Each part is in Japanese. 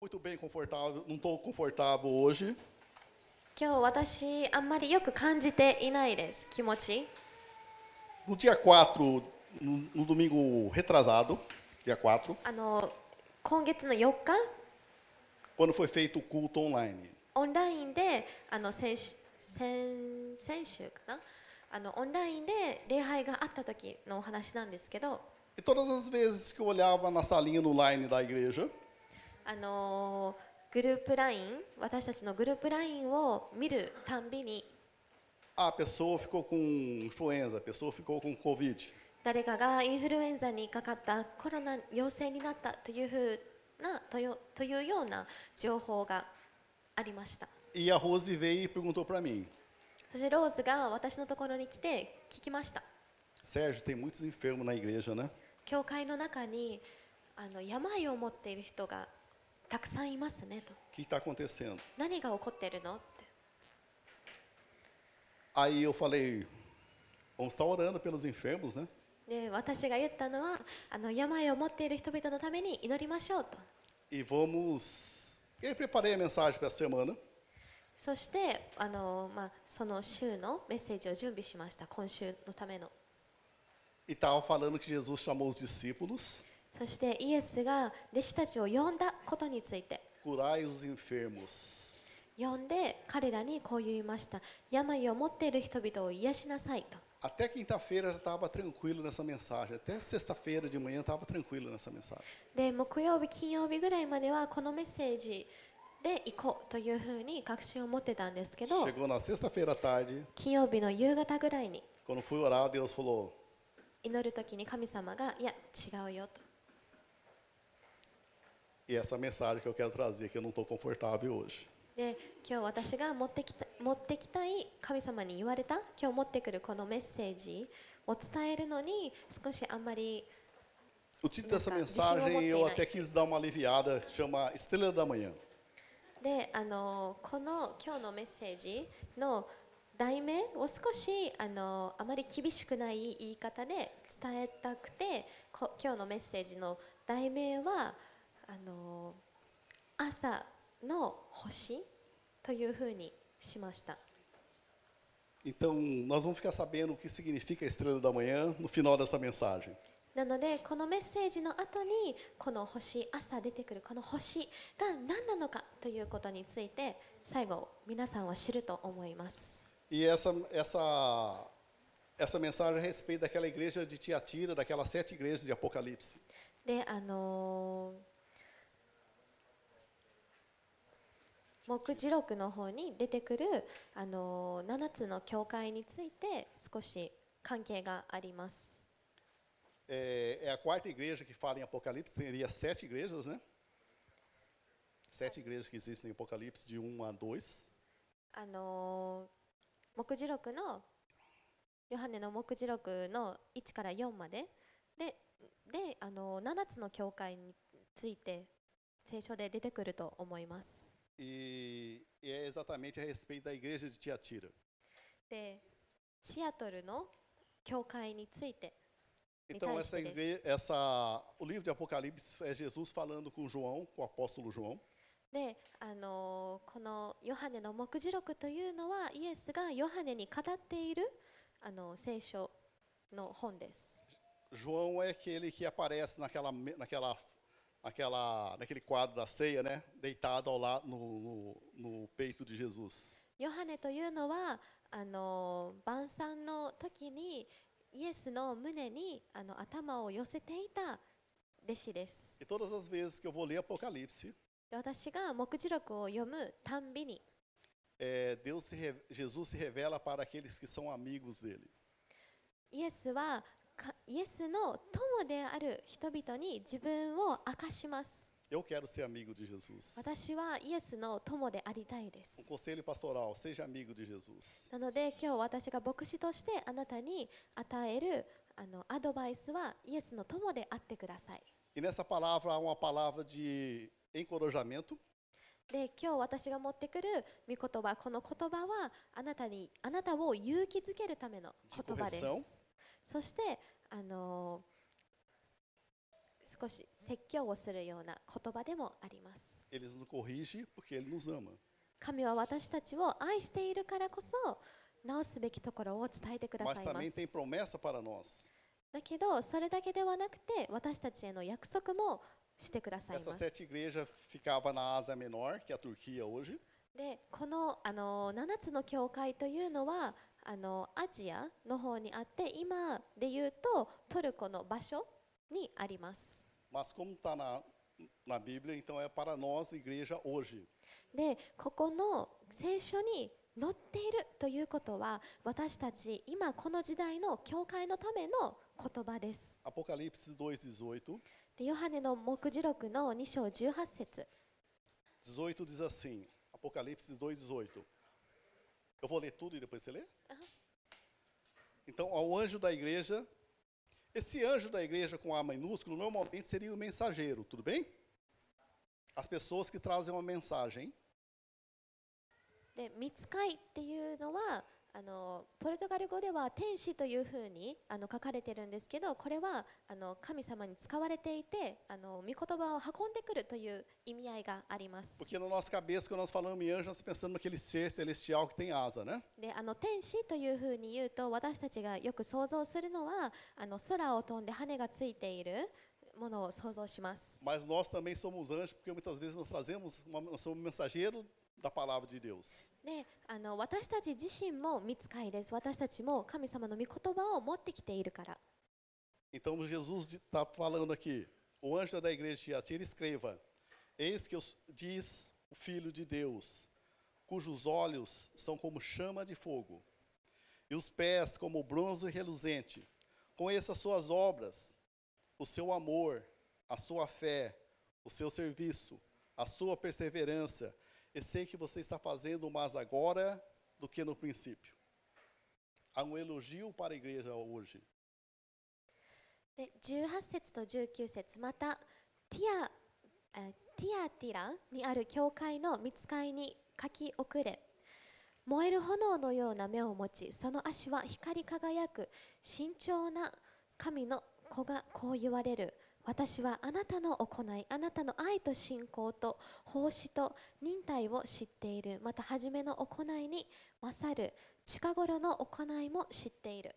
Muito bem confortável, não estou confortável hoje. 今日私あんまりよく感じていないです気持ち No dia 4, no, no domingo retrasado, dia 4, あの今月の4日 quando foi feito o culto online. オンラインであの先週先先週かなあのオンラインで礼拝があった時のお話なんですけど E todas as vezes que eu olhava na salinha no line da igreja, あの、グループライン私たちのグループラインを見るたんびに。誰かがインフルエンザにかかった、コロナ陽性になったというふうな、とよいうような情報がありました。そしてローズが私のところに来て聞きました。教会の中にあの病を持っている人がたくさんいますねと O que está acontecendo? 何が起こっているのって Aí eu falei: Vamos estar orando pelos enfermos, né? で私が言ったのはあの病を持っている人々のために祈りましょうと E vamos. E aí preparei a mensagem para essa semana. そしてあの、まあ、その週のメッセージを準備しました今週のための E estava falando que Jesus chamou os discípulos, そしてイエスが弟子たちを呼んだことについて curai os enfermos. 呼んで彼らにこう言いました病を持っている人々を癒しなさいと Até quinta-feira já estava tranquilo nessa mensagem. Até sexta-feira de manhã estava tranquilo nessa mensagem. で木曜日金曜日ぐらいまではこのメッセージで行こうというふうに確信を持ってたんですけど Chegou na sexta-feira à tarde, 金曜日の夕方ぐらいに quando fui orar, Deus falou: 祈る時に神様がいや違うよと E essa mensagem que eu quero trazer, que eu não estou confortável hoje. で今日私が持ってきた持ってきたい神様に言われた今日持ってくるこのメッセージを伝えるのに少しあんまり O título dessa Nessa- mensagem deixa eu eu botar até aí. quis dar uma aliviada, chama Estrela da Manhã. であのこの今日のメッセージの題名を少しあのあまり厳しくない言い方で伝えたくてこ今日のメッセージの題名は あの朝の星というふうにしました。Então, nós vamos ficar sabendo o que significa a Estrela da Manhã no final dessa mensagem. なのでこのメッセージの後にこの星朝出てくるこの星が何なのかということについて最後皆さんは知ると思います。E essa, essa, essa mensagem a respeito daquela igreja de Tiatira, daquelas sete igrejas de Apocalipse. であのー目次録の方に出てくる、あのー、7つの教会について少し関係があります。É, é a quarta igreja que fala em Apocalipse, teria sete igrejas, né? Sete igrejas que existem em Apocalipse, de 1 a 2. あのー目次録のヨハネの目次録の1から4まででで、あのー7つの教会について聖書で出てくると思います。E, e é exatamente a respeito da igreja de Tiatira. でシアトルの教会について Então, essa Detalhes igreja, essa, o livro de Apocalipse é Jesus falando com João, com o apóstolo João, で、あのーこのヨハネの目次録というのはイエスがヨハネに語っているあの聖書の本です。 João é aquele que aparece naquela, me- naquela, naquela, naquele quadro da ceia, né? Deitado ao lado no, no, no peito de Jesus. ヨハネというのはあのー晩餐の時にイエスの胸にあの頭を寄せていた弟子です。 E todas as vezes que eu vou ler Apocalipse, で私が目次録を読むたんびに é, Deus se re- Jesus se revela para aqueles que são amigos dele. イエスはか イエスの友である人々に自分を明かします。Eu quero ser amigo de Jesus. 私はイエスの友でありたいで Um す。conselho pastoral, seja amigo de Jesus. なので今日私が牧師としてあなたに与えるあのアドバイスはイエスの友であってください。E nessa palavra há uma palavra de encorajamento, で今日私が持ってくる御言葉この言葉はあなたにあなたを勇気づけるための言葉です。そして、あの、少し説教をするような言葉でもあります。神は私たちを愛しているからこそ、直すべきところを伝えてください。だけど、それだけではなくて、私たちへの約束もしてください。で、この,あの7つの教会というのは、あのアジアの方にあって今で言うとトルコの場所にあります Mas como está na, na Bíblia, então é para nós, igreja, hoje? でここの聖書に載っているということは私たち今この時代の教会のための言葉です Apocalipse 2,18. でヨハネの目次録の2章18節18 diz assim, Apocalipse 2,18. Eu vou ler tudo e depois você lê? Então, ao anjo da igreja, esse anjo da igreja com A minúsculo normalmente seria o mensageiro, tudo bem? As pessoas que trazem uma mensagem. で見つかいっていうのは あのポルトガル語では天使というふうにあの書かれているんですけどこれはあの神様に使われていてあの御言葉を運んでくるという意味合いがあります。であの天使というふうに言うと私たちがよく想像するのはあの空を飛んで羽がついている。ものを想像します。da palavra de Deus. であの私たち自身も見つかいです私たちも神様の御言葉を持ってきているから Então Jesus está falando aqui, o anjo da igreja de Tiatira escreva, eis que os, diz o Filho de Deus, cujos olhos são como chama de fogo, e os pés como bronze reluzente. Conheça as suas obras, o seu amor, a sua fé, o seu serviço, a sua perseverança, e sei que você está fazendo mais agora do que no princípio. Há um elogio para a igreja hoje. 18節と19節またティアティアティラにある教会の見つかいに書き遅れ燃える炎のような目を持ちその足は光り輝く慎重な神の子がこう言われる私はあなたの行いあなたの愛と信仰と奉仕と忍耐を知っているまた初めの行いに勝る近頃の行いも知っている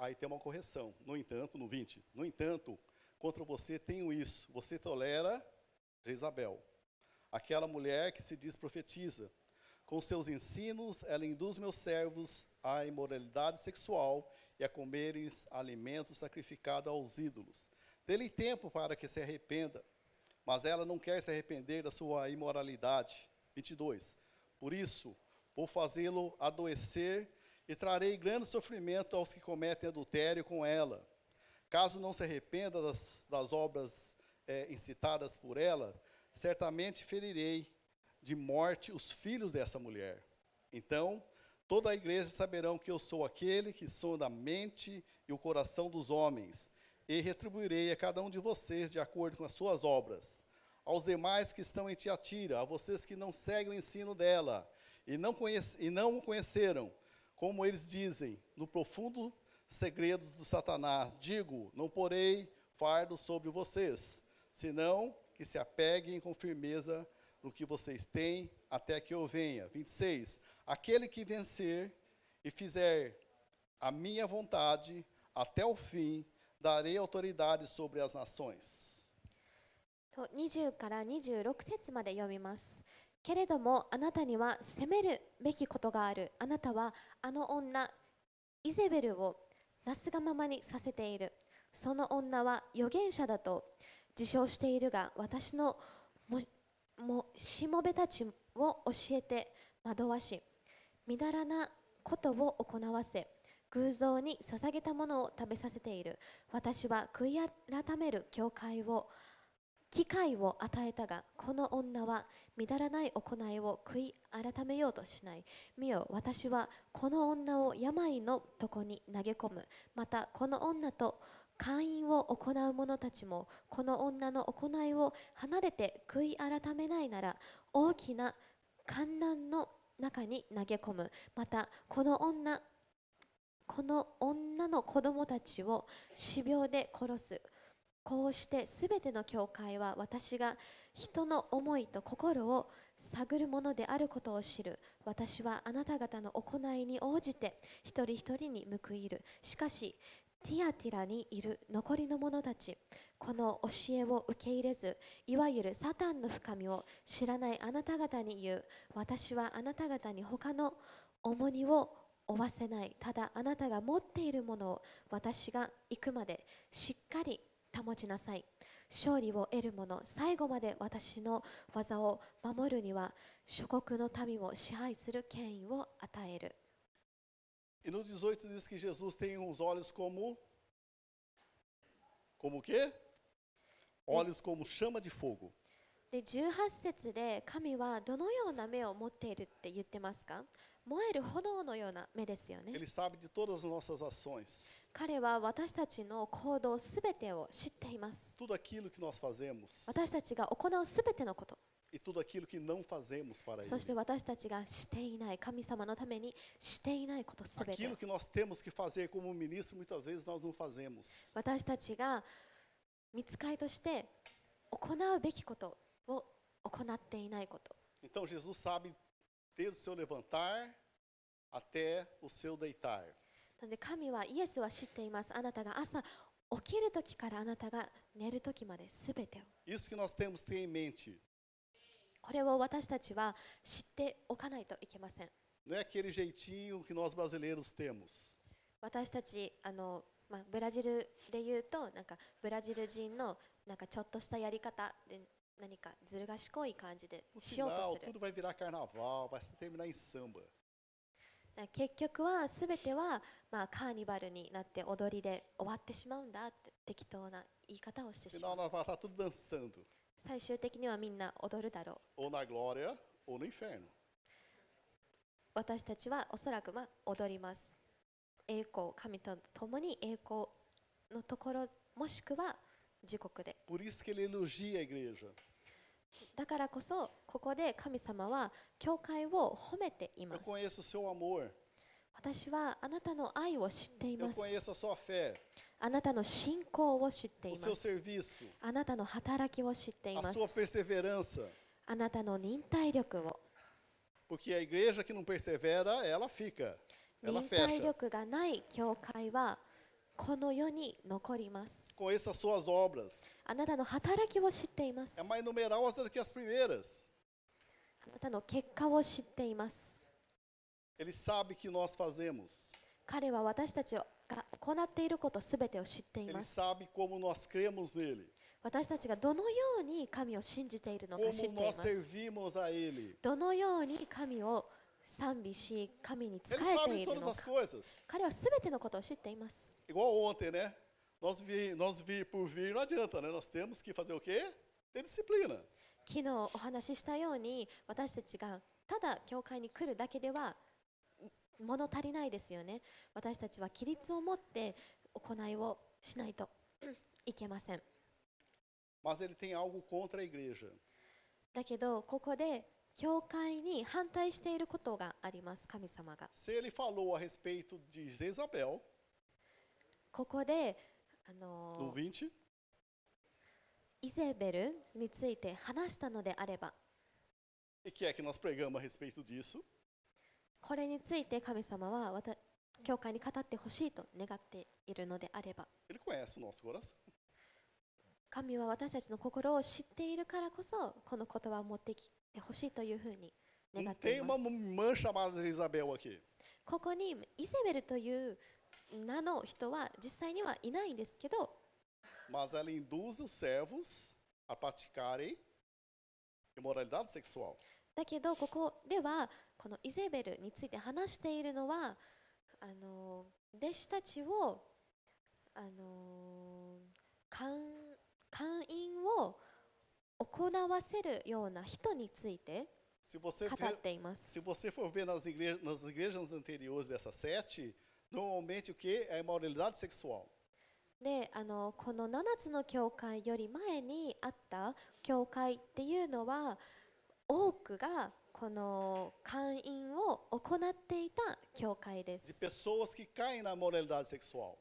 Aí tem uma correção. No entanto, no 20. No entanto, contra você tenho isso. Você tolera Jezabel, aquela mulher que se diz profetiza. Com seus ensinos, ela induz meus servos à imoralidade sexual e a comerem alimentos sacrificados aos ídolos. Dê-lhe tempo para que se arrependa, mas ela não quer se arrepender da sua imoralidade. 22. Por isso, vou fazê-lo adoecer e trarei grande sofrimento aos que cometem adultério com ela. Caso não se arrependa das, das obras eh, incitadas por ela, certamente ferirei de morte os filhos dessa mulher. Então, toda a igreja saberão que eu sou aquele que sonda a mente e o coração dos homens, e retribuirei a cada um de vocês de acordo com as suas obras. Aos demais que estão em Tiatira, a vocês que não seguem o ensino dela e não, conhece, e não o conheceram, como eles dizem, no profundo segredos do Satanás, digo: não porei fardo sobre vocês, senão que se apeguem com firmeza no que vocês têm até que eu venha. 26. Aquele que vencer e fizer a minha vontade até o fim, darei autoridade sobre as nações. と20から26節まで読みます。けれどもあなたには責めるべきことがある。あなたはあの女、イゼベルをなすがままにさせている。その女は預言者だと自称しているが、私のももしもべたちを教えて惑わし、みだらなことを行わせ、偶像に捧げたものを食べさせている。私は悔い改める教会を機会を与えたがこの女はみだらない行いを悔い改めようとしない。見よ私はこの女を病のとこに投げ込む。またこの女と会員を行う者たちもこの女の行いを離れて悔い改めないなら大きな観難の中に投げ込む。またこの女この女の子供たちを死病で殺す。こうしてすべての教会は私が人の思いと心を探るものであることを知る。私はあなた方の行いに応じて一人一人に報いる。しかしティアティラにいる。残りの者たちこの教えを受け入れずいわゆるサタンの深みを知らないあなた方に言う。私はあなた方に他の重荷を負わせないただあなたが持っているものを私が行くまでしっかり保ちなさい勝利を得る者最後まで私の技を守るには諸国の民を支配する権威を与える E no 18 diz que Jesus tem uns olhos como. Como o quê? Olhos como chama de fogo. で18節で神はどのような目を持っているって言ってますか？燃える炎のような目ですよね Ele sabe de todas as nossas ações. 彼は私たちの行動すべてを知っています Tudo aquilo que nós fazemos 私たちが行うすべてのこと e tudo aquilo que não fazemos para そして Ele. 私たちがしていない神様のためにしていないことすべて Aquilo que nós temos que fazer como ministro, muitas vezes nós não fazemos. 私たちが見つかりとして行うべきことを行っていないこと Então Jesus sabe desde o seu levantar até o seu deitar. なので神はイエスは知っていますあなたが朝起きる時からあなたが寝る時まで全てを Isso que nós temos que ter em mente. これを私たちは知っておかないといけません Não é aquele jeitinho que nós brasileiros temos. 私たちあの、まあ、ブラジルで言うとなんかブラジル人のなんかちょっとしたやり方で何かずる賢い感じでしようとする tudo vai virar carnaval, vai terminar em samba. 結局は全ては、まあ、カーニバルになって踊りで終わってしまうんだって適当な言い方をしてしまう.最終的にはみんな踊るだろう Ou na glória ou no inferno. 私たちはおそらくまあ踊ります栄光神と共に栄光のところもしくは地獄で Por isso que ele elogia a igreja. だからこそここで神様は教会を褒めていま Eu す conheço o seu amor. 私はあなたの愛を知ってい Eu ます conheço a sua fé, あなたの信仰を知ってい o ま seu す serviço, あなたの働きを知ってい a ます sua perseverança. あなたの忍耐力を Porque a igreja que não persevera, ela fica. Ela 忍耐 fecha. 力がない教会はこの世に残ります。あなたの働きを知っています。あなたの結果を知っています。Ele sabe que nós 彼は私たちが行っていることすべてを知っています。Ele sabe como nós cremos nele. 私たちがどのように神を信じているのか知っています。どのように神を賛美し、神に仕えているの。彼はすべてのことを知っています。Igual ontem, né? Nós vir, nós vir por vir não adianta, né? Nós temos que fazer o quê? Ter disciplina. 昨日お話ししたように私たちがただ教会に来るだけでは物足りないですよね私たちは規律を持って行いをしないといけません Mas ele tem algo contra a igreja. だけどここで教会に反対していることがあります神様が Se ele falou a respeito de Jezabel, ここであの 20, イゼベルについて話したのであれば。E quer que nós pregamos a respeito disso, これについて神様はわた教会に語ってほしいと願っているのであれば。Ele conhece o nosso coração. 神は私たちの心を知っているからこそこの言葉を持ってきてほしいというふうに願ってい tem ま uma す irmã chamada Jezabel aqui. ここにイゼベルという名の人は実際にはいないんですけど Mas ela induz os servos a praticarem imoralidade sexual. だけどここではこのイゼベルについて話しているのはあの弟子たちをあの勧勧誘を行わせるような人について Se você, 語 ver, っています se。você for ver nas igrejas, nas igrejas anteriores dessas sete, normalmente o que? A imoralidade sexual. であのこの7つの教会より前にあった教会っていうのは多くがこの会員を行っていた教会で De す。pessoas que caem na moralidade sexual.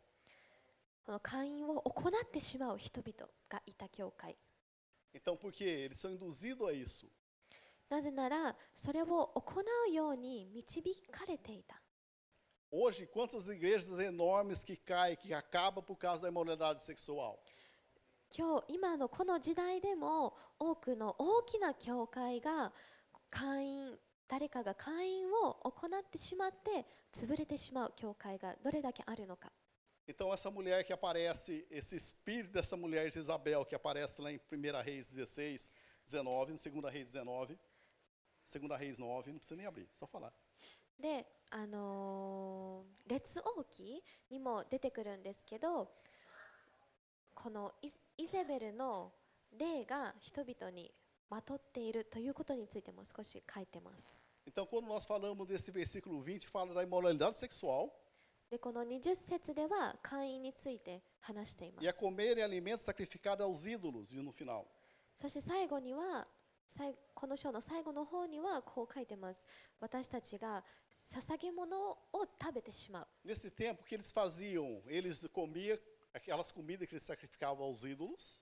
この会員を行ってしまう人々がいた教会 Então, por quê? Eles são induzidos a isso. なぜならそれを行うように導かれていた Hoje, quantas igrejas enormes que caem, que acabam por causa da imoralidade sexual? 今日今のこの時代でも多くの大きな教会が会員誰かが会員を行ってしまって潰れてしまう教会がどれだけあるのか Então, essa mulher que aparece, esse espírito dessa mulher de Isabel, que aparece lá em 1 Reis 16, 19, no 2 Reis 19, 2 Reis 9, não precisa nem abrir, só falar. であのー列王記にも出てくるんですけどこのイイゼベルの霊が人々にまとっているということについても少し書いてます。Então, quando nós falamos desse versículo 20, fala da imoralidade sexual でこの20節では会員について話していま e a す。comerem alimentos sacrificados aos ídolos, e no final. そして最後には最この章の最後の方にはこう書いてます。私たちが捧げ物を食べてしまう。Nesse tempo, que eles faziam? Eles comiam aquelas comidas que eles sacrificavam aos ídolos,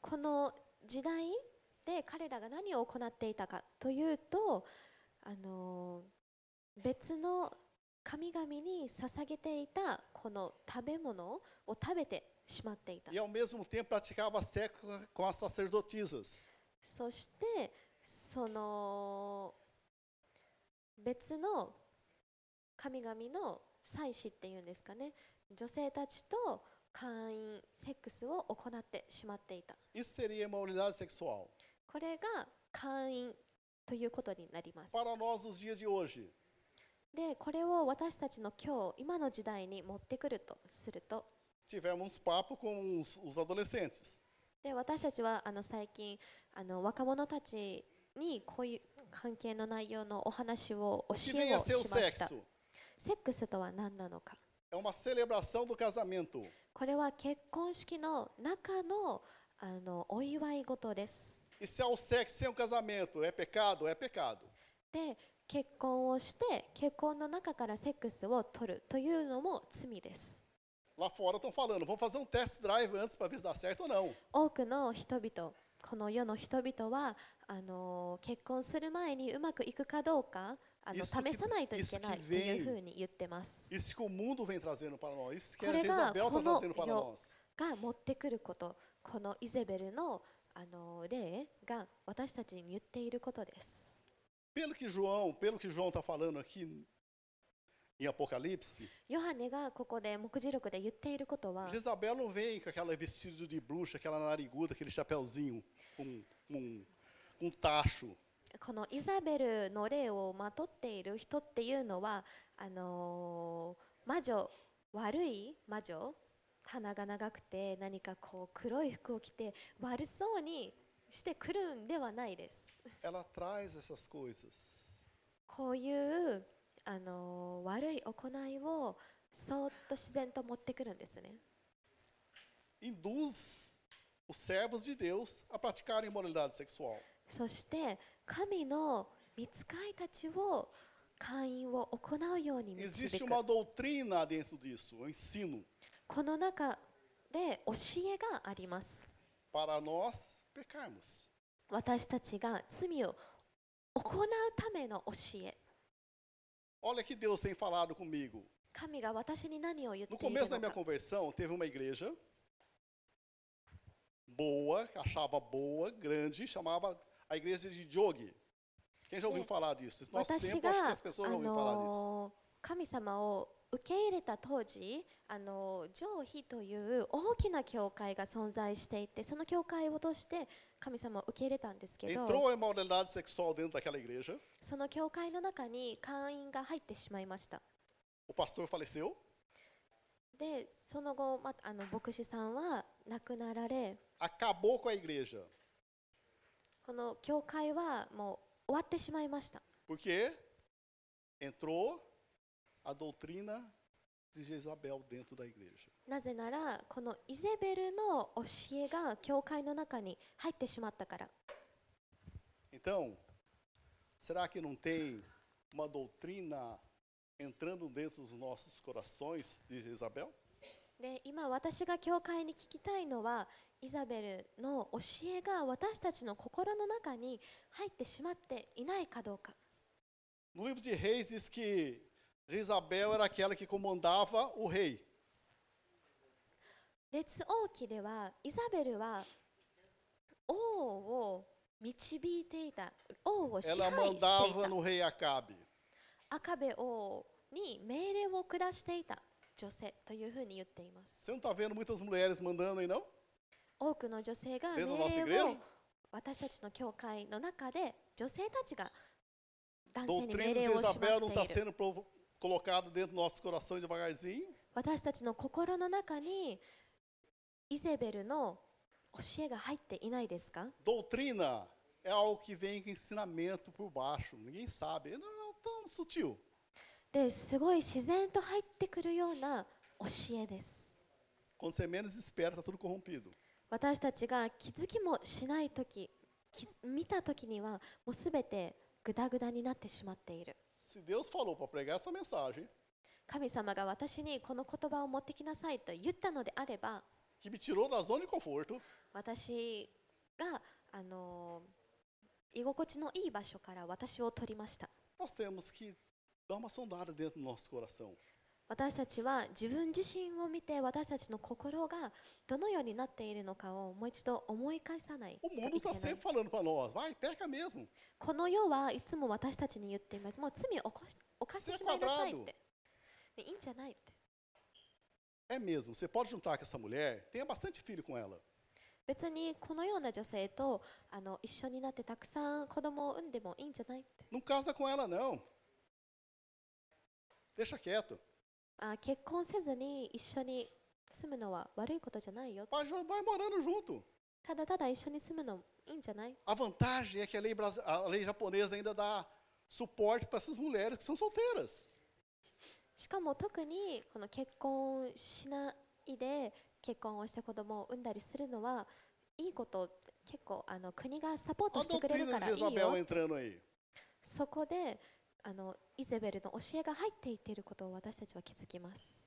この時代で彼らが何を行っていたかというと、あの別の神々に捧げていたこの食べ物を食べてしまっていた e ao mesmo tempo praticava sexo com as sacerdotisas. そしてその別の神々の祭司っていうんですかね。女性たちと会員セックスを行ってしまっていた。Isso seria imoralidade sexual. これが会員ということになります。Para nós, nos dias de hoje, でこれを私たちの今日今の時代に持ってくるとすると。Tivemos papo com os, os adolescentes. で私たちはあの最近あの若者たちにこういう関係の内容のお話を教えをしました?セックスとは何なのか É uma celebração do casamento. これは結婚式の中のあのお祝い事です。E se há o sexo sem o casamento, é pecado? É pecado. で結婚をして結婚の中からセックスを取るというのも罪です。Lá fora estão falando, vamos fazer um test drive antes para ver se dá certo ou não. 多くの人々この世の人々はあの結婚する前にうまくいくかどうかあの試さないといけないというふうに言ってます。これがこの世が持ってくること、このイゼベルの,あの例が私たちに言っていることです。Em Apocalipse, ヨハネがここで目次録で言っていることは Jezabel não vem com aquela vestido de bruxa, aquela nariguda, aquele chapéuzinho com, com, com tacho. このイザベルの霊をまとっている人っていうのはあのー魔女悪い魔女鼻が長くて何かこう黒い服を着て悪そうにしてくるんではないです。こういう、あのー悪い行いをそーっと自然と持ってくるんですね。Induz os servos de Deus a praticarem imoralidade sexual. そして神の御使いたちを会員を行うように導 Existe く uma doutrina dentro disso, um ensino. この中で教えがあります。para nós pecarmos. 私たちが罪を行うための教え。Olha que Deus tem falado comigo. 神が私に何を言って No いる começo da の minha か。 conversão, teve uma igreja boa, que achava boa, grande, chamava a igreja de Jogi. Quem já ouviu É. falar disso? No nosso 私 tempo, acho que が as pessoas あ já ouviram falar disso. の神様を 受け入れた当時、あの上妃という大きな教会が存在していて、その教会を通して神様を受け入れたんですけど、Entrou a imoralidade sexual dentro daquela igreja. その教会の中に会員が入ってしまいました。O pastor faleceu. で、その後、ま、あの牧師さんは亡くなられ、Acabou com a igreja. この教会はもう終わってしまいました。Porque entrou a doutrina de Jezabel dentro da igreja. なぜならこのイゼベルの教えが教会の中に入ってしまったから Então, será que não tem uma doutrina entrando dentro dos nossos corações de Jezabel? で今私が教会に聞きたいのはイザベルの教えが私たちの心の中に入ってしまっていないかどうか No livro de Reis diz que Jezabel era aquela que comandava o rei. 列王記ではイザベルは王を導いていた王を支 Ela 配してい mandava た no rei Acabe. 赤部王に命令を下していた女性というふうに言っています Você não está vendo muitas mulheres mandando aí, não? 多くの女性が Dentro 命 da nossa 令を igreja? 私たちの教会の中で女性たちが男性に Doutrina 命 de 令をしま Jezabel não っ está ている sendo provo- colocada dentro do nosso coração devagarzinho. 私たちの心の中にイゼベルの教えが入っていないですか Doutrina é algo que vem com ensinamento por baixo. Ninguém sabe. Não, é tão sutil. ですごい自然と入ってくるような教えです Quando você menos espera, está tudo corrompido. 私たちが気づきもしない時気づ見た時にはもうすべてグダグダになってしまっている神様が私にこの言葉を持ってきなさいと言ったのであれば、私があの居心地のいい場所から私を取りました。私たちは自分自身を見て私たちの心がどのようになっているのかをもう一度思い返さないといけない.この世はいつも私たちに言っていますもう罪を犯し犯してしまいなさいっていいんじゃないって É mesmo, você pode juntar com essa mulher, tenha bastante filho com ela. 別にこのような女性とあの一緒になってたくさん子供を産んでもいいんじゃないって Não casa com ela, não. Deixa quieto. あ結婚せずに一緒に住むのは悪いことじゃないよ。ただただ一緒に住むのいいんじゃない？A vantagem é que a lei, japonesa ainda dá suporte para essas mulheres que são solteiras. しかも特にこの結婚しないで結婚をして子供を産んだりするのはいいこと結構あの国がサポートしてくれるから。そこで。あのイゼベルの教えが入っていってること私たちは気づきます。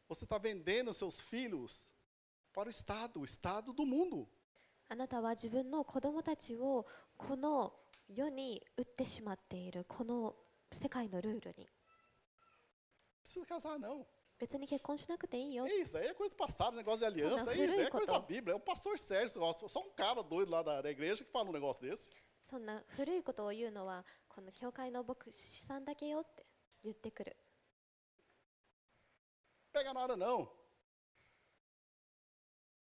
あなたは自分の子供たちをこの世に売ってしまっている、この世界のルールに。別に結婚しなくていいよ。そんな古いことを言うのは。この教会の牧師さんだけよって言ってくる Pega nada, não.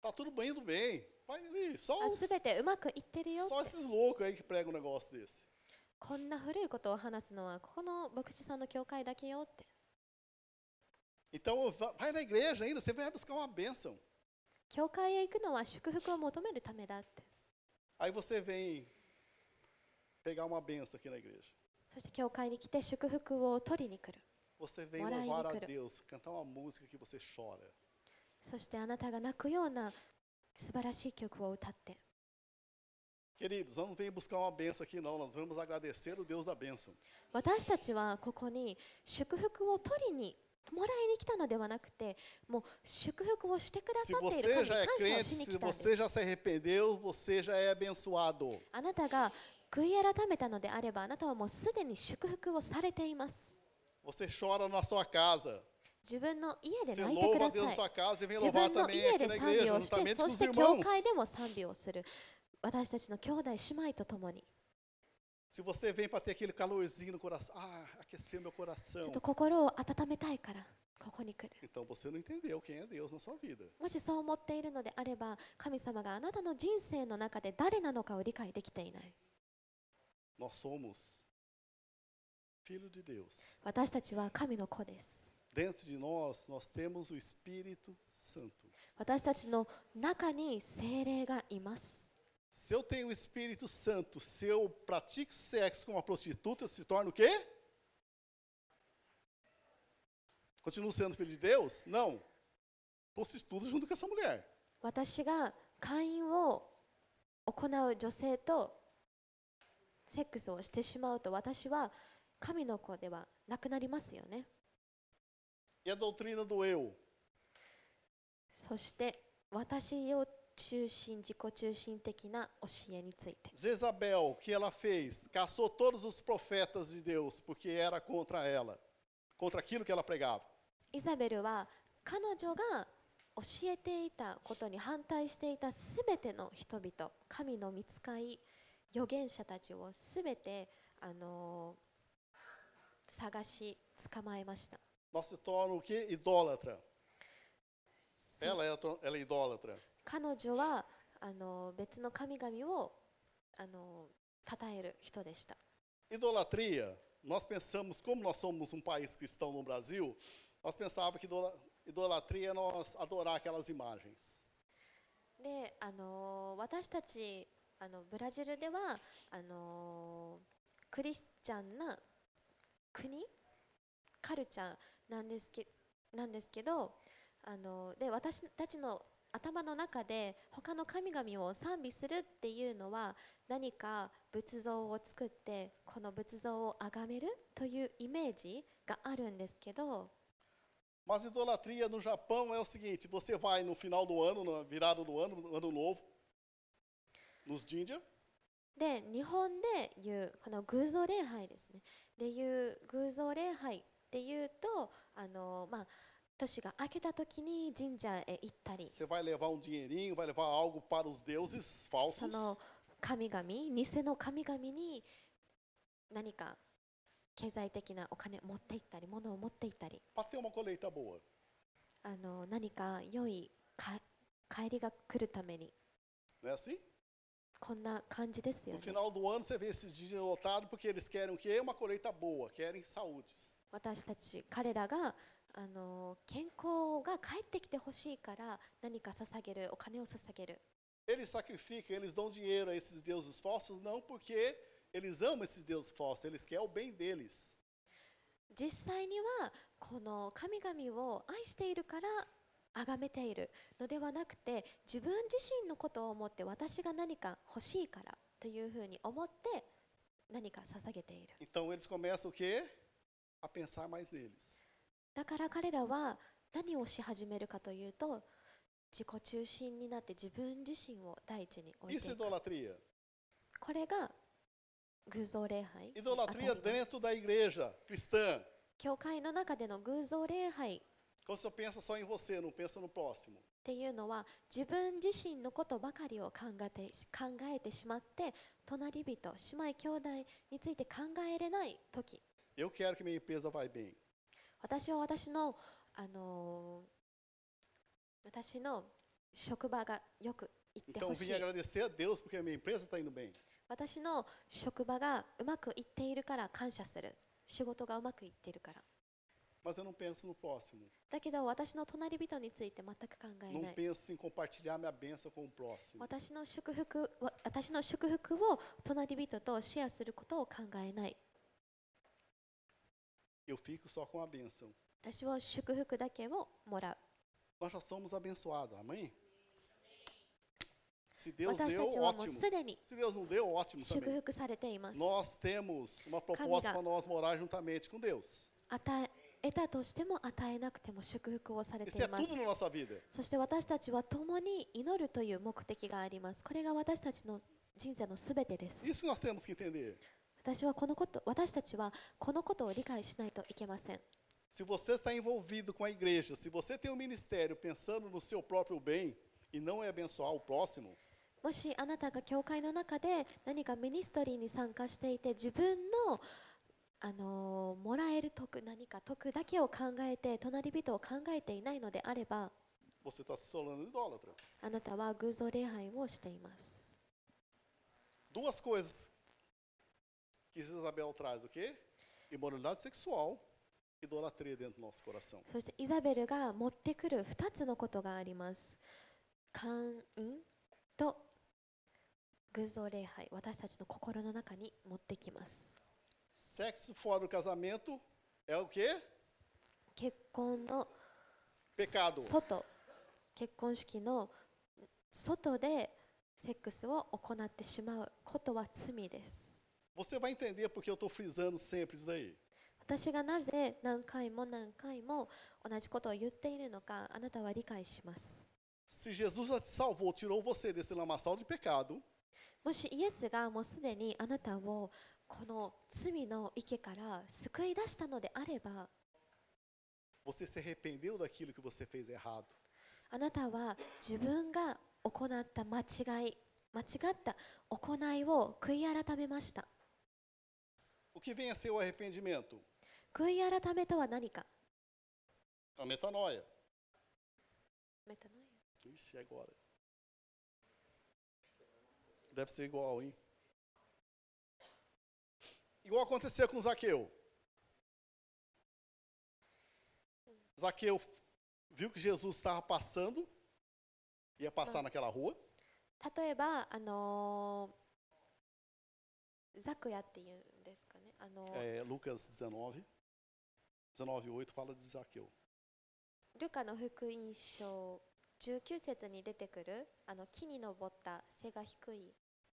Tá tudo bem, indo bem. Vai ali, só, あ os, 全てうまくいってるよ só esses loucos aí que pregam um negócio desse. こんな古いことを話すのはここの牧師さんの教会だけよって Então, va- vai na igreja ainda, você vai buscar uma bênção. 教会へ行くのは祝福を求めるためだって Aí você vem pegar uma benção aqui na igreja. そして教会に来て祝福を取りに来る Você vem Morar louvar a coro. Deus, cantar uma música que você chora. そしてあなたが泣くような素晴らしい曲を歌って Queridos, não vem buscar uma benção aqui não, nós vamos agradecer o Deus da bênção. 私たちはここに祝福を取りにもらいに来たのではなくてもう祝福をしてくだ Se さっている você 神に já é 感謝を crente, しに se 来たん você です já se arrependeu, você já é abençoado. あなたが悔い改めたのであればあなたはもうすでに祝福をされています Você chora na sua casa. 自分の家で泣いてください e 自分の家で賛美をしてそして教.会でも賛美をする私たちの兄弟姉妹と共に Se você vem para ter aquele calorzinho no coração, ah, aquecer meu ち coração. ょっと心を温めたいからここに来る Então você não entendeu quem é Deus na sua vida. Nós somos filhos de Deus. 私たちは神の子です Dentro de nós, nós temos o Espírito Santo. 私たちの中に精霊がいます Se eu tenho o Espírito Santo, se eu pratico sexo com uma prostituta, se torna o quê? Continuo sendo filho de Deus? Não. Prostituta junto com essa mulher. 私が会員を行う女性と セックスをしてしまうと私は神の子ではなくなりますよね。そして私を中心自己中心的な教えについて。Isabel、イザベルは彼女が教えていたことに反対していたすべての人々、神の見つかり。預言者たちをすべてあの探し捕まえました Nós se torna o quê? Idólatra. そ Ela é, ela é idólatra. 彼女はあの別の神々をあの称える人でした Idolatria, nós pensamos, como nós somos um país cristão no Brasil, nós pensávamos que idola- idolatria é nós adorar aquelas imagens. であの私たちあのブラジルではあのークリスチャンな国カルチャーなんですけなんですけどあのーで私たちの頭の中で他の神々を賛美するっていうのは何か仏像を作ってこの仏像を崇めるというイメージがあるんですけど。Mas idolatria no Japão é o seguinte: você vai no final do ano, na virada do ano, no ano novo, で日本で言うこの偶像礼拝ですね。で言う偶像礼拝っていうと、あのまあ、年が明けた時に神社へ行ったり、CEVELEVE um、dinheirinho, vai levar algo para os deuses falsos? その神々、偽の神々に何か経済的なお金持って行ったり、物を持って行ったり、パテマコレイタボア。何か良いか帰りが来るために。こんな感じですよ No ね final do ano você vê esses Jinja lotados porque eles querem o quê? Uma colheita boa, querem saúdes. 私たち彼らがあの健康が帰ってきてほしいから何か捧げるお金を捧げる Eles sacrificam, eles dão dinheiro a esses deuses falsos, não porque eles amam esses deuses falsos, eles querem o bem deles. 実際にはこの神々を愛しているから崇めているのではなくて自分自身のことを思って私が何か欲しいからというふうに思って何か捧げている Então eles começam o quê? A pensar mais neles. だから彼らは何をし始めるかというと自己中心になって自分自身を第一に置いていく.これが偶像礼拝.教会の中での偶像礼拝っっていうのは自分自身のことばかりを考えて,考えてしまって隣人、姉妹、兄弟について考えれない時。私は私の,あの私の職場がよく行ってほしい。私の職場がうまくいっているから感謝する。仕事がうまくいっているから。Mas eu não penso no próximo. だけど私の隣人について全く考え Não ない penso em compartilhar minha bênção com o próximo. 私の祝福わ私の祝福を隣人とシェアすることを考えない Eu fico só com a bênção. 私は祝福だけをもらう Nós já somos abençoados. Amém? Se Deus 私 deu, たちはもう ótimo. すでに Se Deus não deu, ótimo 祝 também. 福されています Nós temos uma proposta para nós morar juntamente com Deus. 与え 得たとしても与えなくても祝福をされています。そして私たちは共に祈るという目的があります。これが私たちの人生のすべてです。私,はこのこと私たちはこのことを理解しないといけません。もしあなたが教会の中で何かミニストリーに参加していて自分のあの、もらえる得何か得だけを考えて隣人を考えていないのであればあなたは偶像礼拝をしています。そして、イザベルが持ってくる2つのことがあります。寛員と偶像礼拝、私たちの心の中に持ってきます。Sexo fora do casamento é o quê? 結婚の Pecado. 外結婚式の外でセックスを行ってしまうことは罪です Você vai entender porque eu estou frisando sempre isso daí. 私がなぜ何回も何回も同じことを言っているのかあなたは理解します Se Jesus já te salvou, tirou você desse lamaçal de pecado, もしイエスがもうすでにあなたを この罪の池から救い出したのであれば você se arrependeu daquilo que você fez errado. あなたは自分が行った間違い間違った行いを悔い改めました O que vem a ser o arrependimento? 悔い改めとは何か A metanoia. メタノイ Ixi, e agora. Deve ser igual, hein? Igual aconteceu com Zaqueu. Zaqueu viu que Jesus estava passando, ia passar Ah. naquela rua. 例えばあのーザクヤっていうんですかねあの、 É, Lucas 19, 19:8 fala de Zaqueu. ルカの福音書19節に出てくるあの木に登った背が低い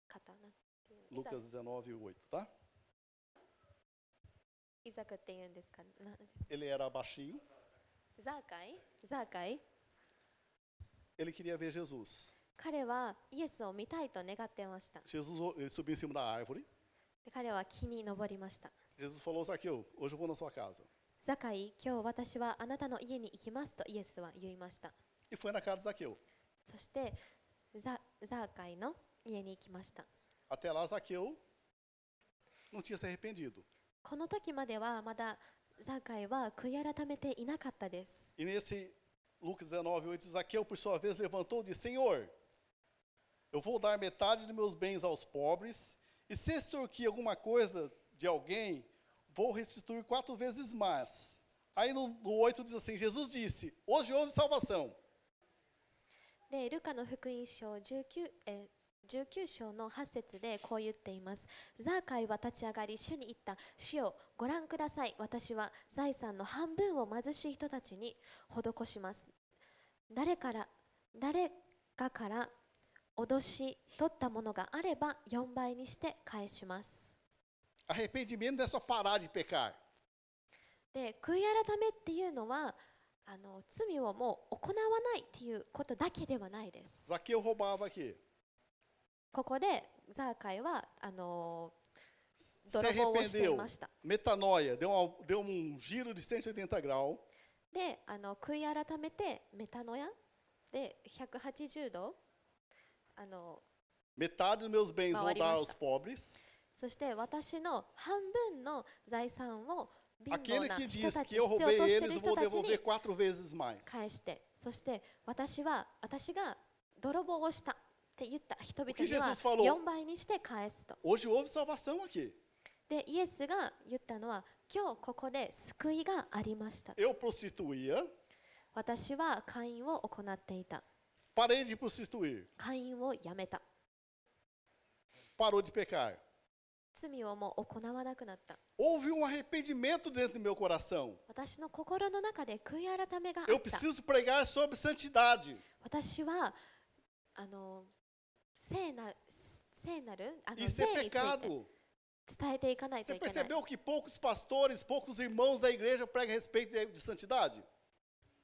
方なんていうイザ Lucas 19:8, tá? イザクっていうんですかな Ele era baixinho, ザーカイザーカイ ele queria ver Jesus. 彼はイエスを見たいと願ってました Jesus ele subiu em cima da árvore. で彼は木に登りました Jesus falou: Zaqueu, hoje eu vou na sua casa. ザカイ今日私はあなたの家に行きますとイエスは言いました E foi na casa de Zaqueu. そしてザザーカイの家に行きました Até lá, Zaqueu não tinha se arrependido. この時まではまだザーカイは悔い改めていなかったです E nesse Lucas 19, 8, Zaqueu, por sua vez, levantou e disse: Senhor, eu vou dar metade dos meus bens aos pobres, e se extorquir alguma coisa de alguém, vou restituir quatro vezes mais. Aí no, no 8 diz assim: Jesus disse: Hoje houve salvação. でルカの福音書 19, え 19章の8節でこう言っています。ザーカイは立ち上がり主に言った主よご覧ください。私は財産の半分を貧しい人たちに施します。誰から誰かから脅し取ったものがあれば4倍にして返します。Arrependimento é só parar de pecar. で悔い改めっていうのはあの罪をもう行わないっていうことだけではないです。Zaqueu roubava aqui. ここでザーカイはあの Se 泥棒をしてい arrependeu. ました。Metanoia, deu, uma- deu um giro de 180 graus. であの悔い改めてメタノヤで180度あの Metade dos meus bens vou dar aos Maurimasta. pobres. そして私の半分の財産を貧乏 Aquele な que 人 diz たち que eu 必要 roubei としている eles, 人 vou たち devolver に quatro vezes mais. 返してそして私は私が泥棒をしたって言った人々には Jesus falou? 4倍にして返すと Hoje houve salvação aqui. でイエスが言ったのは今日ここで救いがありました Eu prostituía, 私は会員を行っていた parei de prostituir. 会員をやめた Parou de pecar. 罪をもう行わなくなった Houve um arrependimento dentro do meu coração. 私の心の中で悔い改めがあ Eu った preciso pregar sobre santidade. 私はあの聖な聖なるあの Isso 聖 é について pecado. 伝えていかないと Você いけない percebeu que poucos pastores, poucos irmãos da igreja pregam a respeito de, de santidade?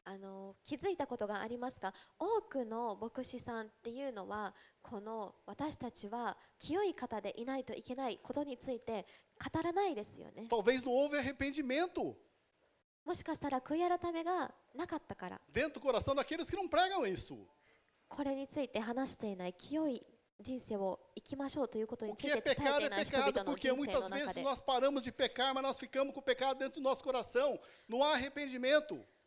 あの気づいたことがありますか多くの牧師さんっていうのはこの私たちは清い方でいないといけないことについて語らないですよね Talvez não houve arrependimento もしかしたら悔い改めがなかったから dentro do coração daqueles que não pregam isso. これについて話していない清い人生を生きましょうということに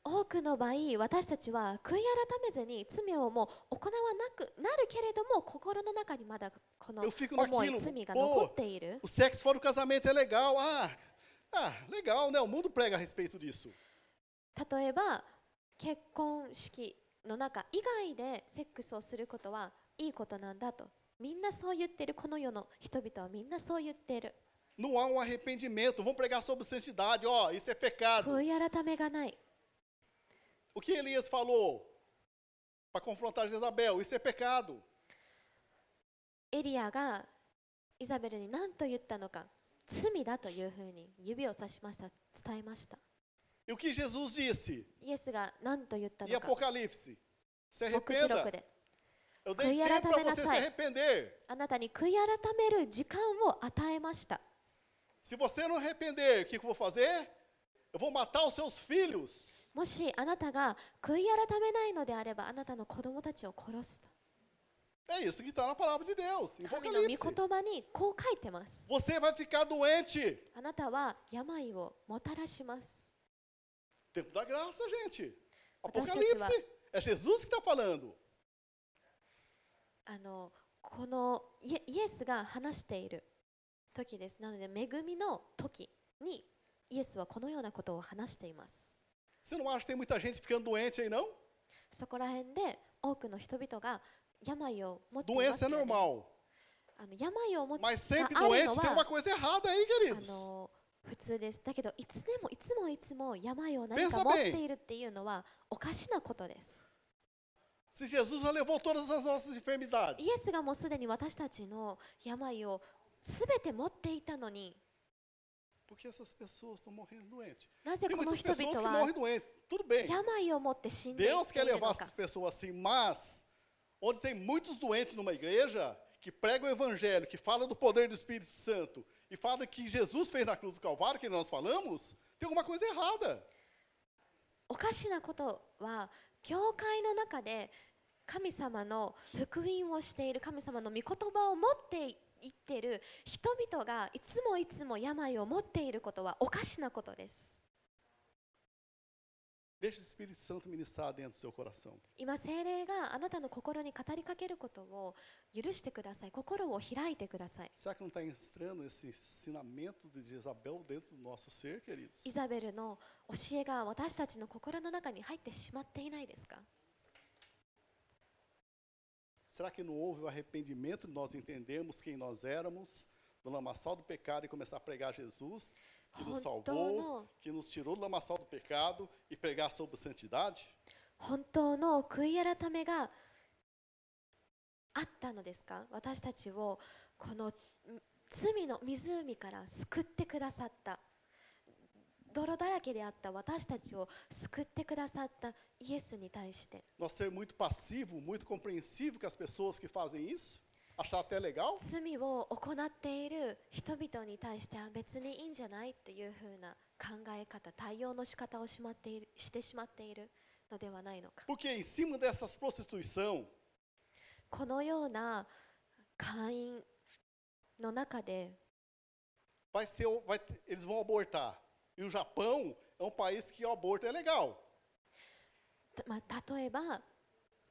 多くの場合、私たちは悔い改めずに罪をもう行わなくなるけれども、心の中にまだこの残っている。例えば、結婚式の中以外でセックスをすることはいいことなんだと。みんなそう言ってるこの世の人々はみんなそう言っている Não há um arrependimento. Vamos pregar sobre santidade. Ó, isso é pecado. 悔い改めがない O que Elias falou para confrontar Jezabel? Isso é pecado. エリアがイザベルに何と言ったのか罪だというふうに指を指しました伝えました E o que Jesus disse イエスが何と言った em のか Apocalipse? Se 目次録 arrependa. で Eu deitempo para você さ se い。arrepender. あなたに悔い改める時間を与えました Se você não arrepender, o que eu vou fazer? Eu vou matar os seus filhos. もしあなたが悔い改めないのであればあなたの子供たちを殺すと É isso que está na palavra de Deus, em Apocalipse. Você vai ficar doente. Tempo da graça, gente. Apocalipse. É Jesus que está falando. あのこのイエスが話している時ですなので恵みの時にイエスはこのようなことを話しています Você não acha que tem muita gente ficando doente aí, não? そこら辺で多くの人々が病を持っていま Doença す é よね normal. あの病を持つ Mas sempre がある doente の tem は uma coisa errada aí, あ queridos. の普通ですだけどいつでもいつもいつも病を何 Pensa か持っ.ているっていうのはおかしなことです Se Jesus já levou todas as nossas enfermidades, イエスがもうすでに私たちの病をすべて持っていたのに por que essas pessoas estão morrendo doentes? なぜ Tem この muitas 人 pessoas 々 que は morrem doentes. Tudo bem. 病を持って死んでい Deus ってい quer る levar のか essas pessoas assim, mas onde tem muitos doentes numa igreja que pregam o evangelho, que fala do poder do Espírito Santo e fala que Jesus fez na cruz do Calvário, que nós falamos, tem alguma coisa errada. おかしなことは教会の中で 神様の福音をしている神様の御言葉を持っていってる人々がいつもいつも病を持っていることはおかしなことです。今、精霊があなたの心に語りかけることを許してください。心を開いてください。イザベルの教えが私たちの心の中に入ってしまっていないですか？Será que não houve o arrependimento de nós entendermos quem nós éramos, do lamaçal do pecado e começar a pregar Jesus, que nos 本当 salvou, の que nos tirou do lamaçal do pecado e pregar sobre santidade? 本当の悔い改めがあったのですか私たちをこのん罪の湖から救ってくださった 泥だらけであった私たちを救ってくださったイエスに対して Nós ser muito passivo, muito compreensivo com as pessoas que fazem isso? Achar até legal? 罪を行っている人々に対しては別にいいんじゃないっていうふうな考え方対応の仕方をしまっているしてしまっているのではないのか Porque em cima dessas prostituição, このような会員の中で vai ter, vai eles vão abortar. E o Japão é um país que o aborto é legal. たまあ、例えば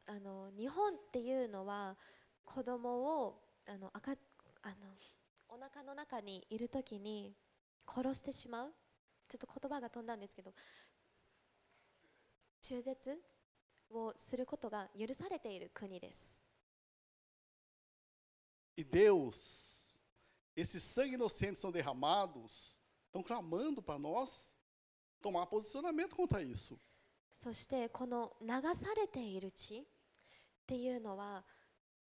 あの日本っていうのは子供をあの赤あのお腹の中にいるときに殺してしまうちょっと言葉が飛んだんですけど中絶をすることが許されている国です。E Deus, esses sangue inocentes são derramados, estão clamando para nós tomar posicionamento contra isso. そしてこの流されている地っていうのは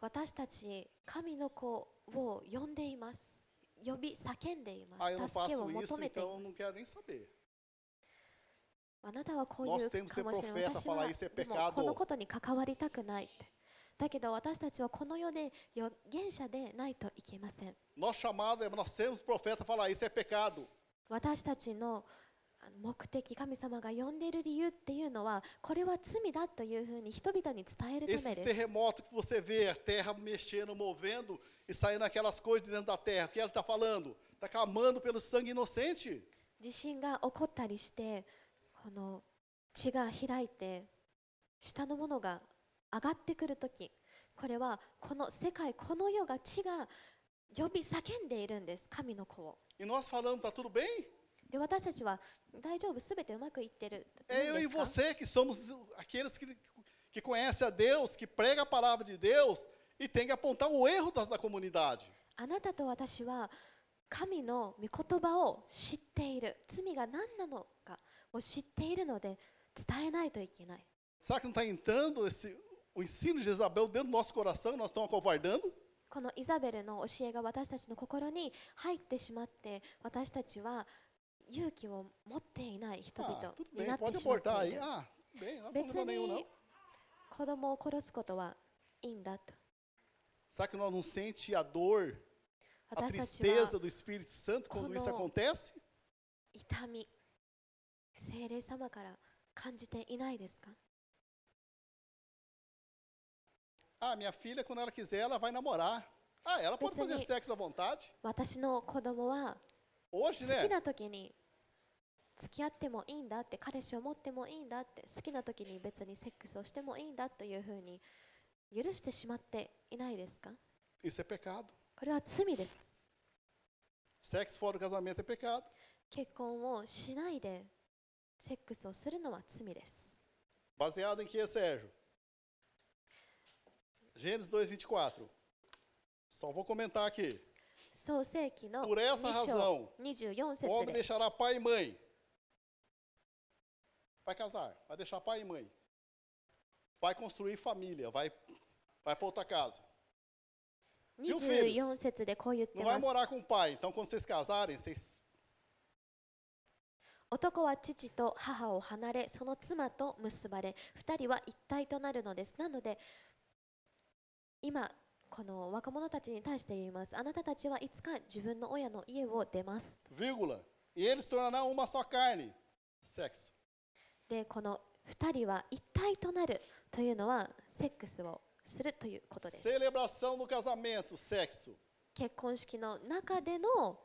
私たち神の子を呼んでいます。呼び叫んでいます。助けを求めています、ah, あなたはこういうかもしれない。profeta, 私はでもこのことに関わりたくないって。だけど私たちはこの世で預言者でないといけません。Nós chamado, nós temos profeta falar, isso é pecado. 私たちの目的神様が呼んでいる理由っていうのはこれは罪だというふうに人々に伝えるためです terremotos que você vê, a terra mexendo, movendo e saindo aquelas coisas de dentro da terra, o que ela está falando? Está clamando pelo sangue inocente. 地震が起こったりしてこの血が開いて下のものが上がってくるときこれはこの世界この世が血が呼び叫んでいるんです神の子を E nós falamos, está tudo bem? で私たちは大丈夫すべてうまくいってる É いい eu ん e ですか você que somos aqueles que, que conhecem a Deus, que prega a palavra de Deus e tem que apontar o erro das, da comunidade. あなたと私は神の御言葉を知っている罪が何なのかを知っているので伝えないといけない Será que não está entrando esse, o ensino de Jezabel dentro do nosso coração? Nós estamos acovardando? このイザベルの教えが私たちの心に入ってしまって私たちは勇気を持っていない人々別に子供を殺すことはいいんだと。痛み聖霊様から感じていないですか？Ah, minha filha, quando ela quiser, ela vai namorar. Ah, ela pode fazer Pensei- sexo à vontade. 私の子供は Hoje, 好き né? な時に付き合ってもいいんだって彼氏を持ってもいいんだって好きな時に別にセックスをしてもいいんだというふうに許してしまっていないですか Isso é pecado. これは罪です Sexo fora do casamento é pecado. 結婚をしないでセックスをするのは罪です Baseado em que, Sérgio? Gênesis 2, 24. Só vou comentar aqui. 創世記の Por essa 2 razão, 章24 O 節 homem で deixará pai e mãe. Vai casar, vai deixar pai e mãe. Vai construir família, vai, vai para outra casa. E o filhos? 24節でこう言って Não vai ます morar com o pai. Então, quando vocês casarem, vocês 男は父と母を離れその妻と結ばれ二人は一体となるのですなので 今この若者たちに対して言いますあなたたちはいつか自分の親の家を出ます。で、この2人は一体となるというのはセックスをするということです。Casamento, 結婚式の中での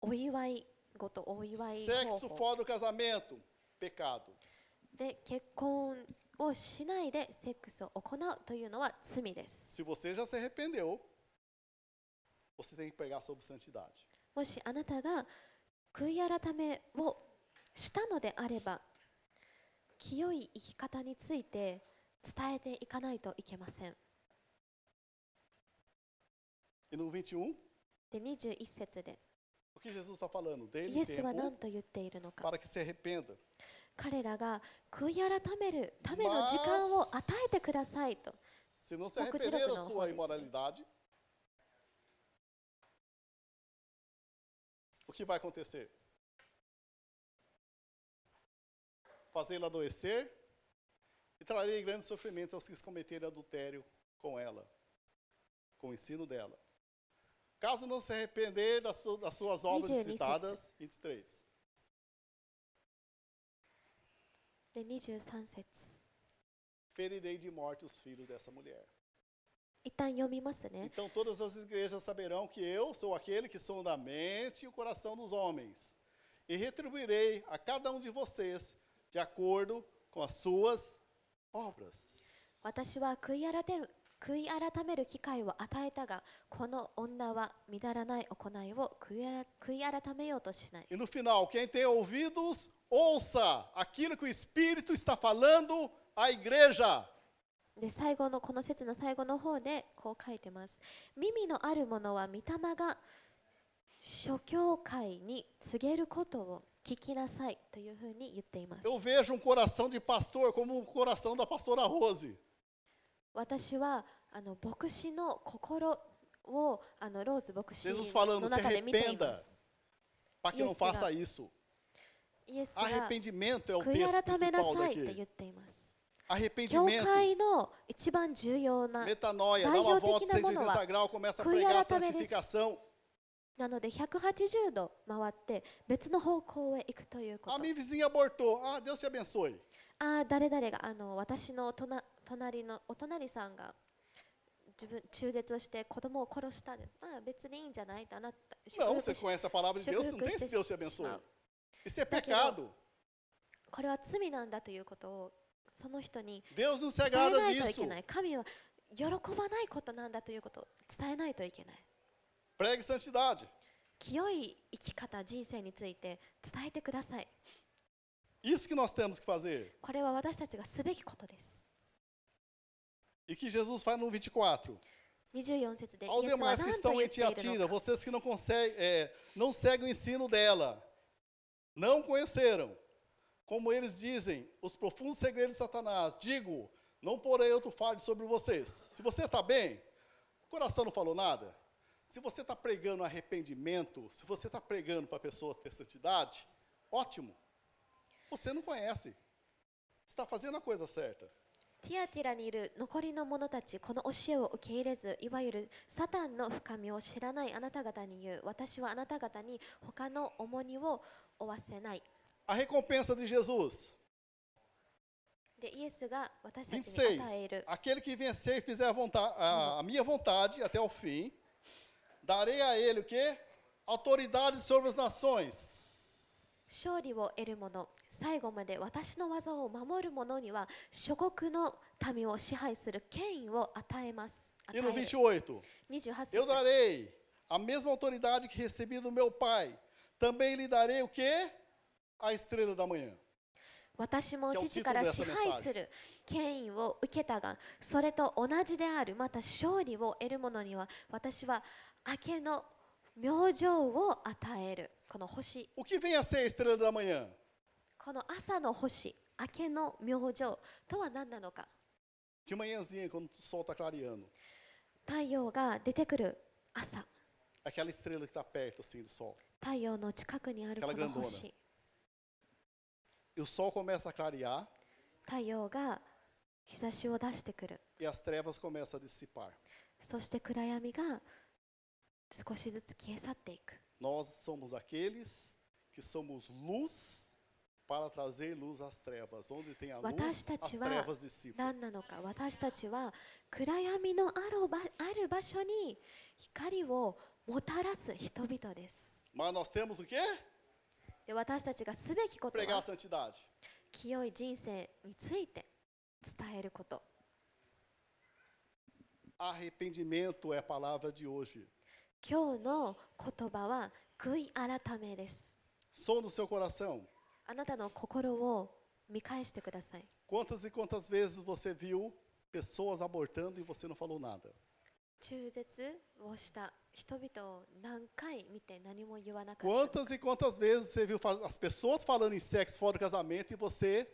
お祝いごとお祝い方法。セックス fora do casamento, pecado。で、結婚。をしないでセックスを行うというのは罪です。もしあなたが悔い改めをしたのであれば、清い生き方について伝えていかないといけません。で、21節で、イエスは何と言っているのか。彼らが悔い改めるための時間を与えてくださいと Se não se Pouco arrepender tiro da não, sua Rubens. imoralidade, o que vai acontecer? Fazê-la adoecer e trarei grande sofrimento aos que cometerem adultério com ela, com o ensino dela. Caso não se arrepender das, su- das suas obras 22 citadas, 23. Ferirei de morte os filhos dessa mulher. 一旦読みますね Então todas as igrejas saberão que eu sou aquele que sou da mente e o coração dos homens, e retribuirei a cada um de vocês de acordo com as suas obras. 私は悔い改める悔い改める機会を与えたがこの女は乱らない行いを悔いあら悔い改めようとしない E no final, quem tem ouvidos, ouça aquilo que o Espírito está falando à igreja. で最後のこの説の最後の方でこう書いてます耳のある者は御霊が諸教会に告げることを聞きなさいというふうに言っています Eu vejo um coração de pastor como o coração da pastora Rose. 私はあの牧師の心をあのローズ牧師 Jesus falando, の se 中で見ていま arrependa す para que não Isso, faça isso. イエスは悔い改めなさいって言っています。教会の一番重要な代表的なものは悔い改めです。なので180度回って別の方向へ行くということ。あ、誰々があの私の隣のお隣さんが自分中絶をして子供を殺したんです。まあ別にいいんじゃないとあなた。祝福してしまう Isso é pecado. これは罪なんだということをその人に Deus não se 伝え agrada ないとい disso. けない神は喜ばないことなんだということを伝えないといけない Pregue santidade. 清い生き方人生について伝えてください Isso que nós temos que fazer. これは私たちがすべきことです E que Jesus faz no 24. 24節でイ Aos エスは demais que 何と estão 言 em っている Tiatira, のか vocês que não conseguem, é, não seguem o ensino dela, não conheceram, como eles dizem, os profundos segredos de Satanás. Digo, não porei outro fardo sobre vocês. Se você está bem, o coração não falou nada. Se você está pregando arrependimento, se você está pregando para a pessoa ter santidade, ótimo. Você não conhece. Você está fazendo a coisa certa. ティアティラにいる残りの者たち、この教えを受け入れず、いわゆるサタンの深みを知らないあなた方に言う、私はあなた方に他の重荷を 負わせない。 A recompensa de Jesus. で、イエスが私たちに26. 与える。 Aquele que vencer e fizer a, vonta- a- a minha vontade até o fim, darei a ele o quê? Autoridade sobre as nações. 勝利を得る者、最後まで私の技を守る者には諸国の民を支配する権威を与えます。与 E no える 28. 28 Eu 節 darei a mesma autoridade que recebi do meu pai. também leader. 私も父から支配する。権威を受けたが、それと同じである、また勝利を得る者には、私は明けの明星を与える、この星。この朝の星、明けの明星とは何なのか。太陽が出てくる朝。太陽の近くにあるこの.星。E o sol começa a clarear 太陽が日差しを出してくる。e as trevas começam a dissipar. そして暗闇が少しずつ消え去っていく。Nós somos aqueles que somos luz para trazer luz às trevas. Onde tem a luz, 私た as ちは trevas dissipam. 何なのか私たちは暗闇のある場所に光をもたらす人々です。Mas nós temos o quê? で私たちがすべきこと Pregar a は santidade. 清い人生について伝えること。 Arrependimento é a palavra de hoje. 今日の言葉は悔い改めです。 Som do seu coração. あなたの心を見返してください。 Quantas e quantas vezes você viu pessoas abortando e você não falou nada? 中絶をした 人々を何回見て何も言わなかった。Quantas e quantas vezes você viu as pessoas falando em sexo fora do casamento e você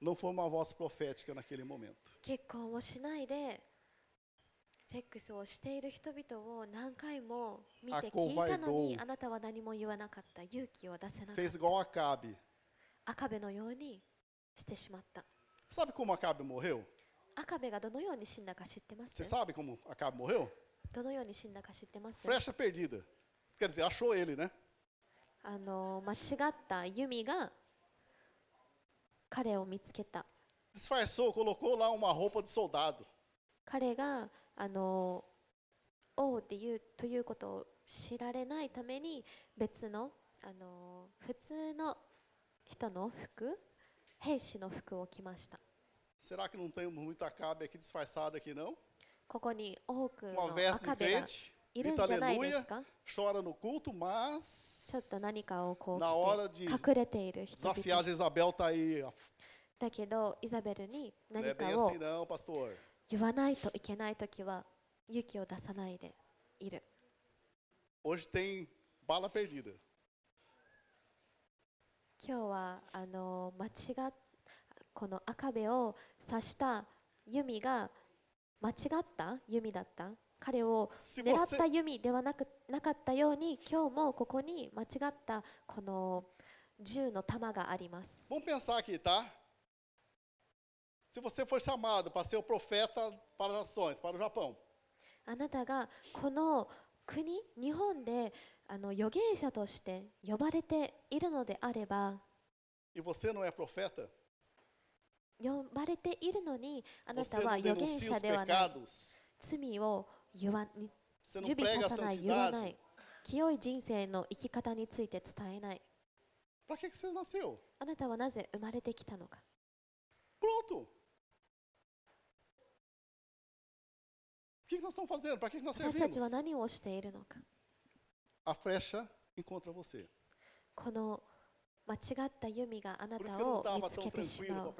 não foi uma voz profética naquele momento? 結婚をしないでセックスをしている人々を何回も見て聞いたのに.あなたは何も言わなかった勇気を出せなかっ Fez た igual Acabe. 赤部のようにしてしまった Sabe como Acabe morreu? 赤部がどのように死んだか知ってま Você す sabe como Acabe morreu? どのように死んだか知ってます Flecha perdida. Quer dizer, achou ele, né? あの間違った弓が彼を見つけた Disfarçou, colocou lá uma roupa de soldado. 彼があの王っていうということを知られないために別のあの普通の人の服兵士の服を着ました Será que não tem muito Acabe aqui disfarçado aqui, não? ここに多くの赤べがいるんじゃないですか。ちょっと何かをこう隠れている人々。だけど、イザベルに何かを言わないといけないときは勇気を出さないでいる。今日はあの間違っこの赤べを刺した弓が。間違った？弓だった？彼を狙った弓ではな,くなかったように今日もここに間違ったこの銃の弾があります。あなたがこの国、日本であの預言者として呼ばれているのであれば。呼ばれているのにあなたは預言者ではない。罪を言わ指さない言わない。清い人生の生き方について伝えない。あなたはなぜ生まれてきたのか。プロト私たちは何をしているのか。この間違った弓があなたを見つけてしまう。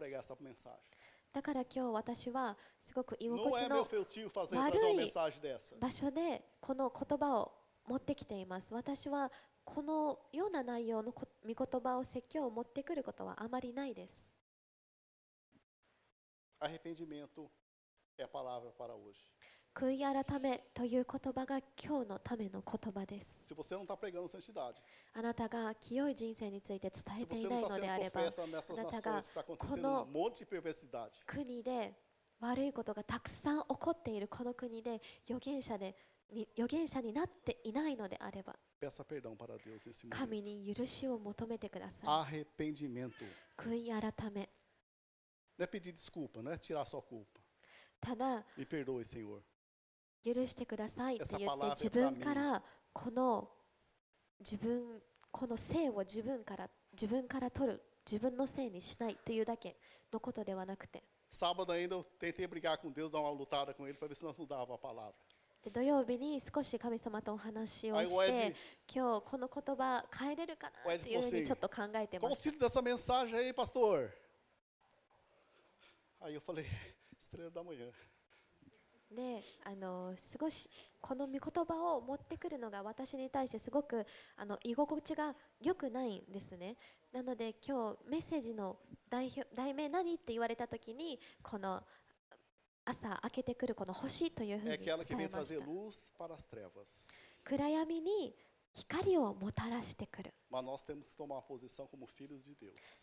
だから今日私はすごく居心地の悪い場所でこの言葉を持ってきています。私はこのような内容の見言葉を説教を持ってくることはあまりないです。悔い改めという言葉が今日のための言葉です。あなたが清い人生について伝えていないのであれば、あなたがこの国で悪いことがたくさん起こっているこの国で預言者,で預言者になっていないのであれば、神に許しを求めてください。悔い改め。Não é pedir desculpa, não é tirar sua culpa. Me perdoe, Senhor. 許してくださいって言って自分からこの自分この性を自分から自分から取る自分のせいにしないというだけのことではなくて。土曜日に少し神様とお話をして今日この言葉変えれるかなっていうふうにちょっと考えてい、私は であの少しこの御言葉を持ってくるのが私に対してすごくあの居心地が良くないんですねなので今日メッセージの代表題名何って言われた時にこの朝明けてくるこの星というふうに伝えました.暗闇に光をもたらしてくる.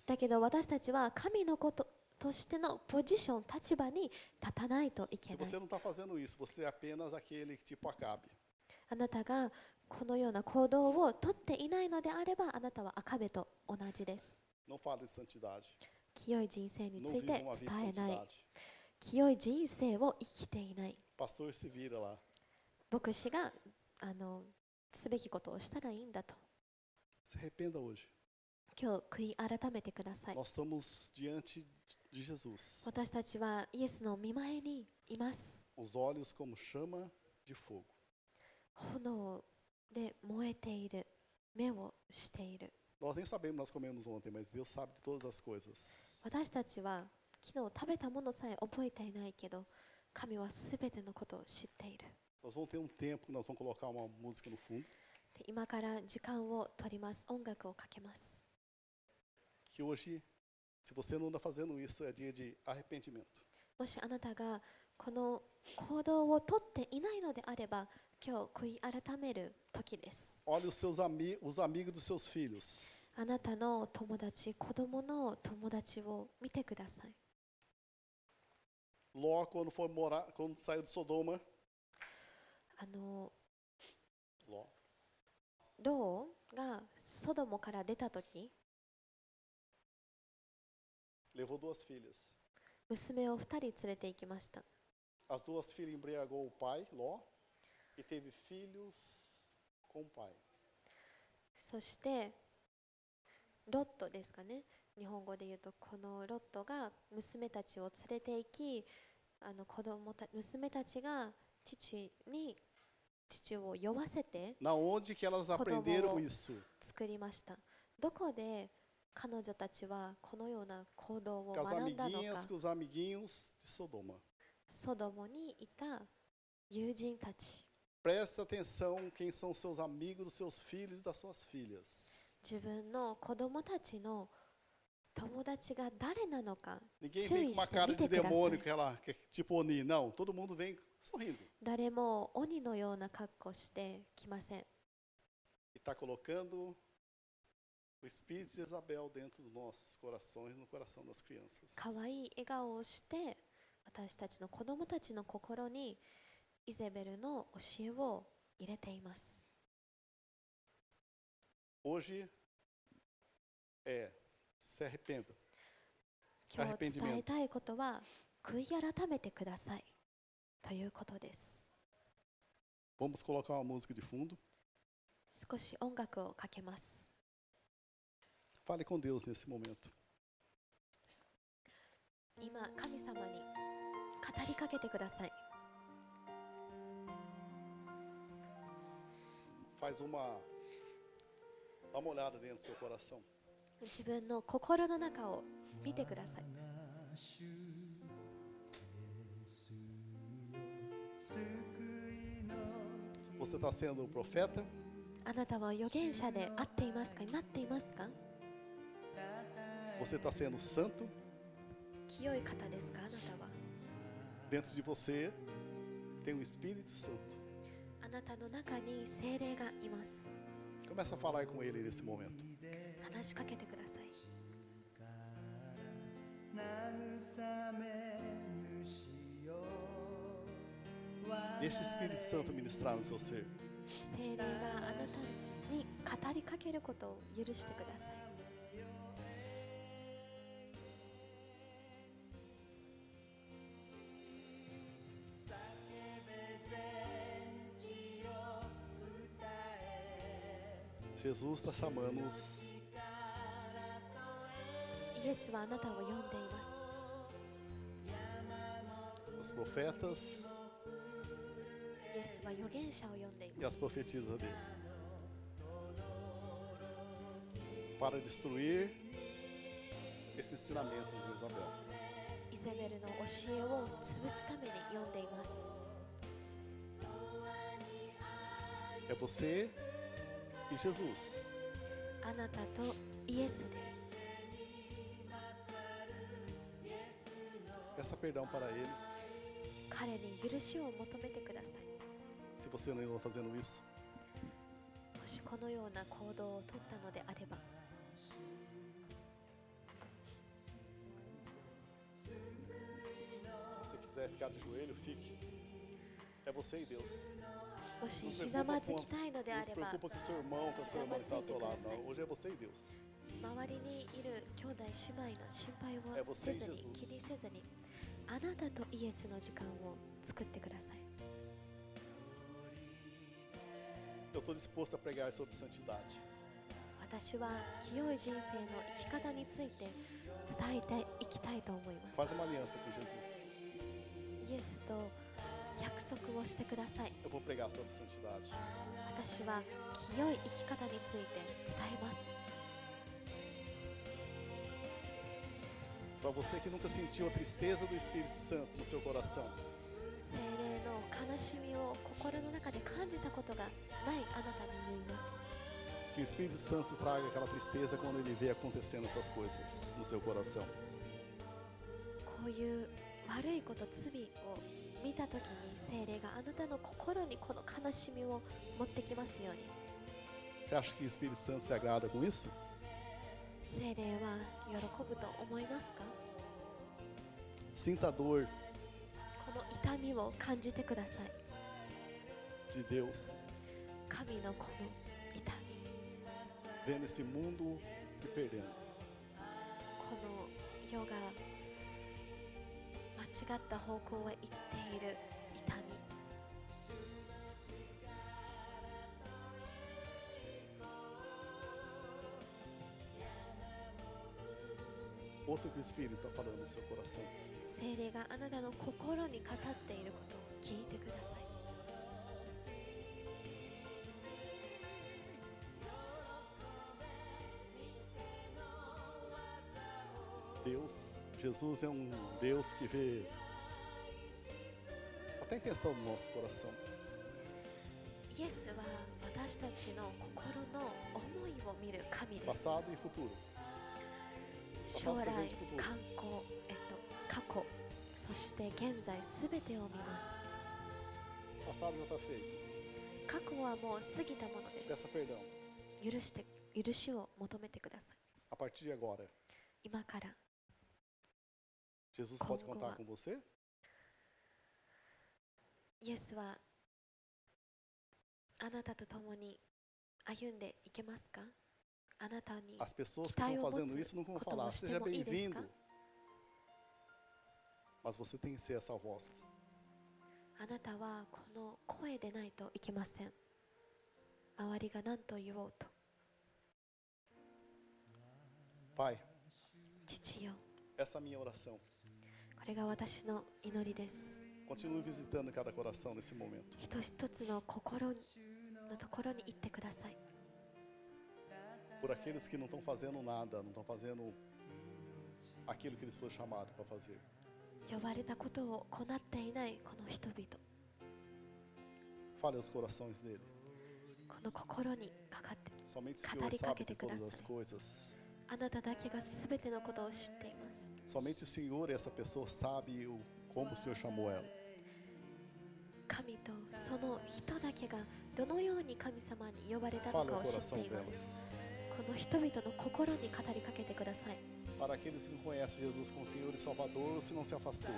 だけど私たちは神のこととしてのポジション、立場に立たないといけない。Isso, aquele, tipo, あなたがこのような行動をとっていないのであれば、あなたは赤部と同じです。清い人生について伝えない。清い人生を生きていない。牧師があのすべきことをしたらいいんだと。今日、悔い改めてください。De Jesus. 私たちはイエスの見前にいます Os olhos como chama de fogo. 炎で燃えている目をしている Nós nem sabemos, nós comemos ontem, mas Deus sabe de todas as coisas. 私たちは昨日食べたものさえ覚えていないけど神はすべてのことを知っている Nós vamos ter um tempo que nós vamos colocar uma música no fundo, で今から時間を取ります音楽をかけます que hoje, se você não anda fazendo isso, é dia de arrependimento. もしあなたがこの行動をとっていないのであれば今日悔い改める時です Olhe os seus ami os amigos dos seus filhos. あなたの友達子供の友達を見てください Ló, quando foi morar, quando saiu de Sodoma, あの Ló, ローがソドモから出た時 娘を二人連れて行きました。そして、ロットですかね。日本語で言うと、このロットが娘たちを連れて行き、あの子供た娘たちが父に父を酔わせて、作りました。どこで、彼女たちはこのような行動を学んだのか.ソドモにいた友人たち Preste atenção quem são seus amigos dos seus filhos e das suas filhas. 自分の子供たちの友達が誰なのか Ninguém Tio, vem com uma isso, cara de me dê demônio, graça. que ela, que é tipo Oni. Não, todo mundo vem sorrindo. 誰も鬼のような格好してきません E está colocando o espírito de Isabel dentro dos nossos corações, no coração das crianças. 可愛い笑顔をして私たちの子供たちの心にイゼベルの教えを入れています Hoje é, se arrependa. 今日伝えたいことは悔い改めてくださいということです Vamos colocar uma música de fundo. 少し音楽をかけます Fale com Deus nesse momento. 今神様に語りかけてください Faz uma. Dá uma olhada dentro do seu coração. 自分の心の中を見てください Você está sendo profeta? あなたは預言者であっていますかなっていますか Você está sendo santo? 清い方ですかあなたは Dentro de você tem o Espírito Santo. あなたの中に精霊がいます Começa a falar com ele nesse momento. 話しかけてください慰め主 Deixe o Espírito Santo ministrar no seu ser. 聖霊があなたに語りかけることを許してください Jesus está chamando-nos イエスはあなたを呼んでいます os profetas イエスは預言者を呼んでい e ま as す profetisas dele para destruir esse ensinamento de Isabel. イゼベルの教えを潰すために呼んでいます É você e Jesus. あなたとイエスです Peça perdão para ele 彼に許しを求めてください se você não está fazendo isso. もしこのような行動をとったのであれば Se você quiser ficar de joelho, fique. É você e Deus. もし Não ひ se ざまずきたいのであ não れ se ば preocupa com seu irmão, com a sua irmã que está ao seu lado. Não, hoje é você e Deus. 周りにいる兄弟姉妹の心配えをせずに e 気にせずにあなたとイエスの時間を作ってください Eu estou disposto a pregar sobre santidade. 私は清い人生の生き方について伝えていきたいと思いま Faz す uma aliança com Jesus. イエスと約束をしてください Eu vou pregar sobre santidade. 私は清い生き方について伝えます Para você que nunca sentiu a tristeza do Espírito Santo no seu coração, 精霊の悲しみを心の中で感じたことがないあなたに言います que o Espírito Santo traga aquela tristeza quando ele vê acontecendo essas coisas no seu coração. こういう悪いこと罪を見た時に精霊があなたの心にこの悲しみを持ってきますように。精霊は喜ぶと思いますか？Sinta dor. この痛みを感じてください。De Deus. 神のこの痛み。Vendo esse mundo se perdendo. この世が違った方向へ行っている。痛み。精霊があなたの心に語っていることを聞いてください。Jesus é um Deus que vê até a intenção do nosso coração. イエスは私たちの心の思いを見る神です Passado e futuro. 将来 presente futuro 観光、えっと、過去そして現在すべてを見ます Passado já está feito. 過去はもう過ぎたもので Peça す perdão. 許して許しを求めてください A partir de agora, 今から Jesus pode Como contar vai? com você? イエスはあなたと共に歩んでいけますかあなたに As pessoas que Está estão eu fazendo vou- isso não vão como falar, nós seja temos íris, bem-vindo. tá? Mas você tem que ser essa voz. あなたはこの声でないといけません周りが何と言おうと Pai, 父よ essa é a minha oração. これが私の祈りです Continue visitando cada coração nesse momento. 一つ一つの心のところに行ってください Por aqueles que não estão fazendo nada, não estão fazendo aquilo que eles foram chamados para fazer. 呼ばれたことを行っていないこの人々 Fale aos corações dele. この心にかかって Somente o 語 Senhor りか sabe け de てくだ todas さ as い coisas. あなただけが全てのことを知っています Somente o Senhor e essa pessoa sabe o, como o Senhor chamou ela. 神とその人だけがどのように神様に呼ばれたの Fale か ao を知っ coração ています delas. この人々の心に語りかけてください Para aqueles que não conhecem Jesus como Senhor e Salvador, ou se não se afastou.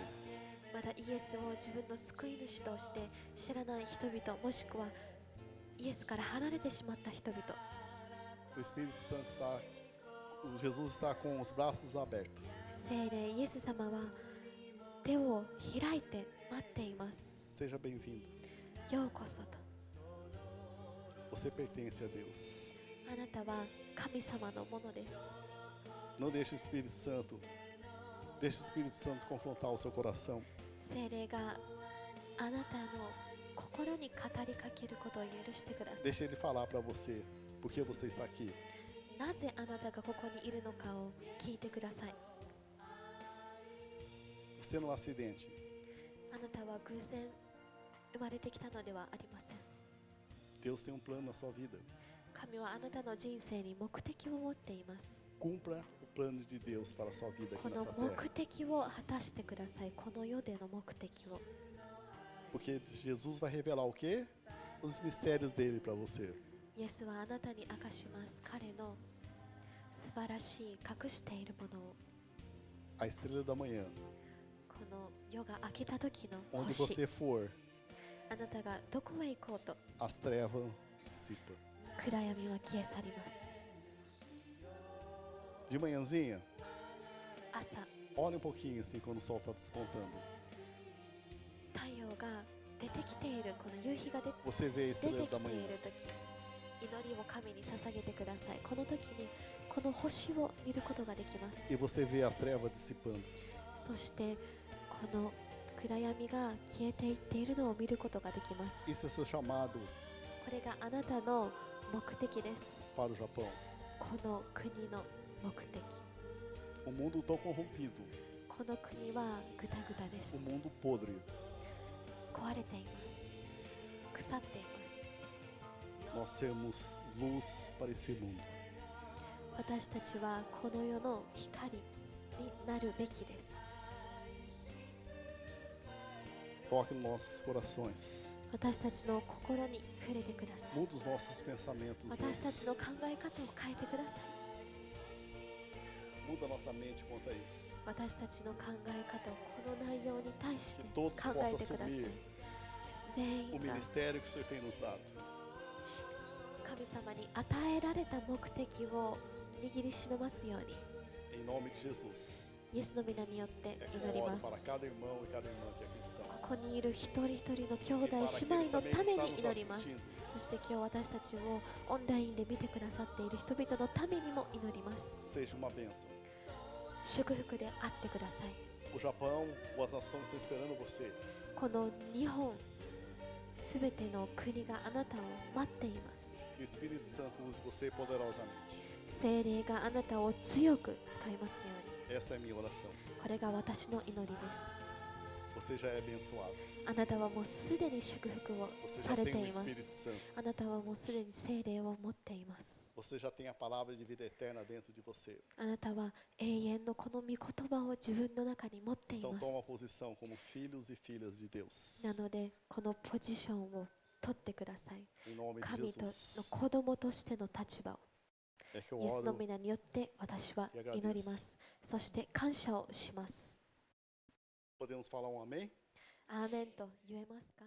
ま まだイエスを自分の救い主として知らない人々もしくはイエスから離れてしまった人々 O Espírito Santo está, o Jesus está com os braços abertos. 聖霊イエス様は手を開いて待っています Seja bem-vindo. ようこそと Você pertence a Deus. あなたは神様のものです Não deixe o Espírito Santo, deixe o Espírito Santo confrontar o seu coração. 聖霊があなたの心に語りかけることを許してください Deixe ele falar para você por que você está aqui. なぜあなたがここにいるのかを聞いてください Você no acidente, あなたは偶然生まれてきたのではありません Deus tem um plano na sua vida. 神はあなたの人生に目的を持っています Cumpra o plano de Deus para a sua vida こ aqui の nessa 目 terra. 的を果たしてくださいこの世での目的を Porque Jesus vai revelar o quê? Os mistérios dele para você. イエスはあなたに明かします彼の素晴らしい隠しているものを A estrela da manhã. この夜が明けた時の Onde 星 você for, あなたがどこへ行こうと as trevas dissipam. 暗闇は消え去ります De manhãzinha, 朝 olha um pouquinho assim quando o sol está despontando. 太陽が出てきているこの夕日が出 Você vê a 出て estrela き da てい manhã. る時祈りを神に捧げてくださいこの時にこの星を見ることができます E você vê a treva dissipando. そしてこの暗闇が消えていっているのを見ることができます。これがあなたの目的です。この国の目的。この国はグたグたです。壊れています。腐っています。私たちはこの世の光になるべきです。Toque nos nossos corações. 私たちの心に触れてください Muda os nossos pensamentos. 私たち Deus. の考え方を変えてください Muda a nossa mente quanto a isso. 私たちの考え方をこの内容に対して Que 考 todos え possam てください assumir 全 o 員が ministério que o Senhor tem nos dado. 神様に与えられた目的を握りしめますように Em nome de Jesus. イエスの皆によって祈ります。ここにいる一人一人の兄弟姉妹のために祈ります。そして今日私たちをオンラインで見てくださっている人々のためにも祈ります。祝福であってください。この日本、すべての国があなたを待っています。聖霊があなたを強く使いますように。Essa é minha oração. これが私の祈りです Você já é abençoado. あなたはもうすでに祝福を Você さ já れ tem て o いま Espírito す Santo. あなたはもうすでに聖霊を持っています Você já tem a palavra de vida eterna dentro de você. あなたは永遠のこの御言葉を自分の中に持ってい Então ま toma す posição como filhos e filhas de Deus. なのでこのポジションを取ってください Em nome de 神との Jesus. 子供としての立場をイエスの皆によって私は祈ります。そして感謝をします。Podemos falar um amém? アーメンと言えますか？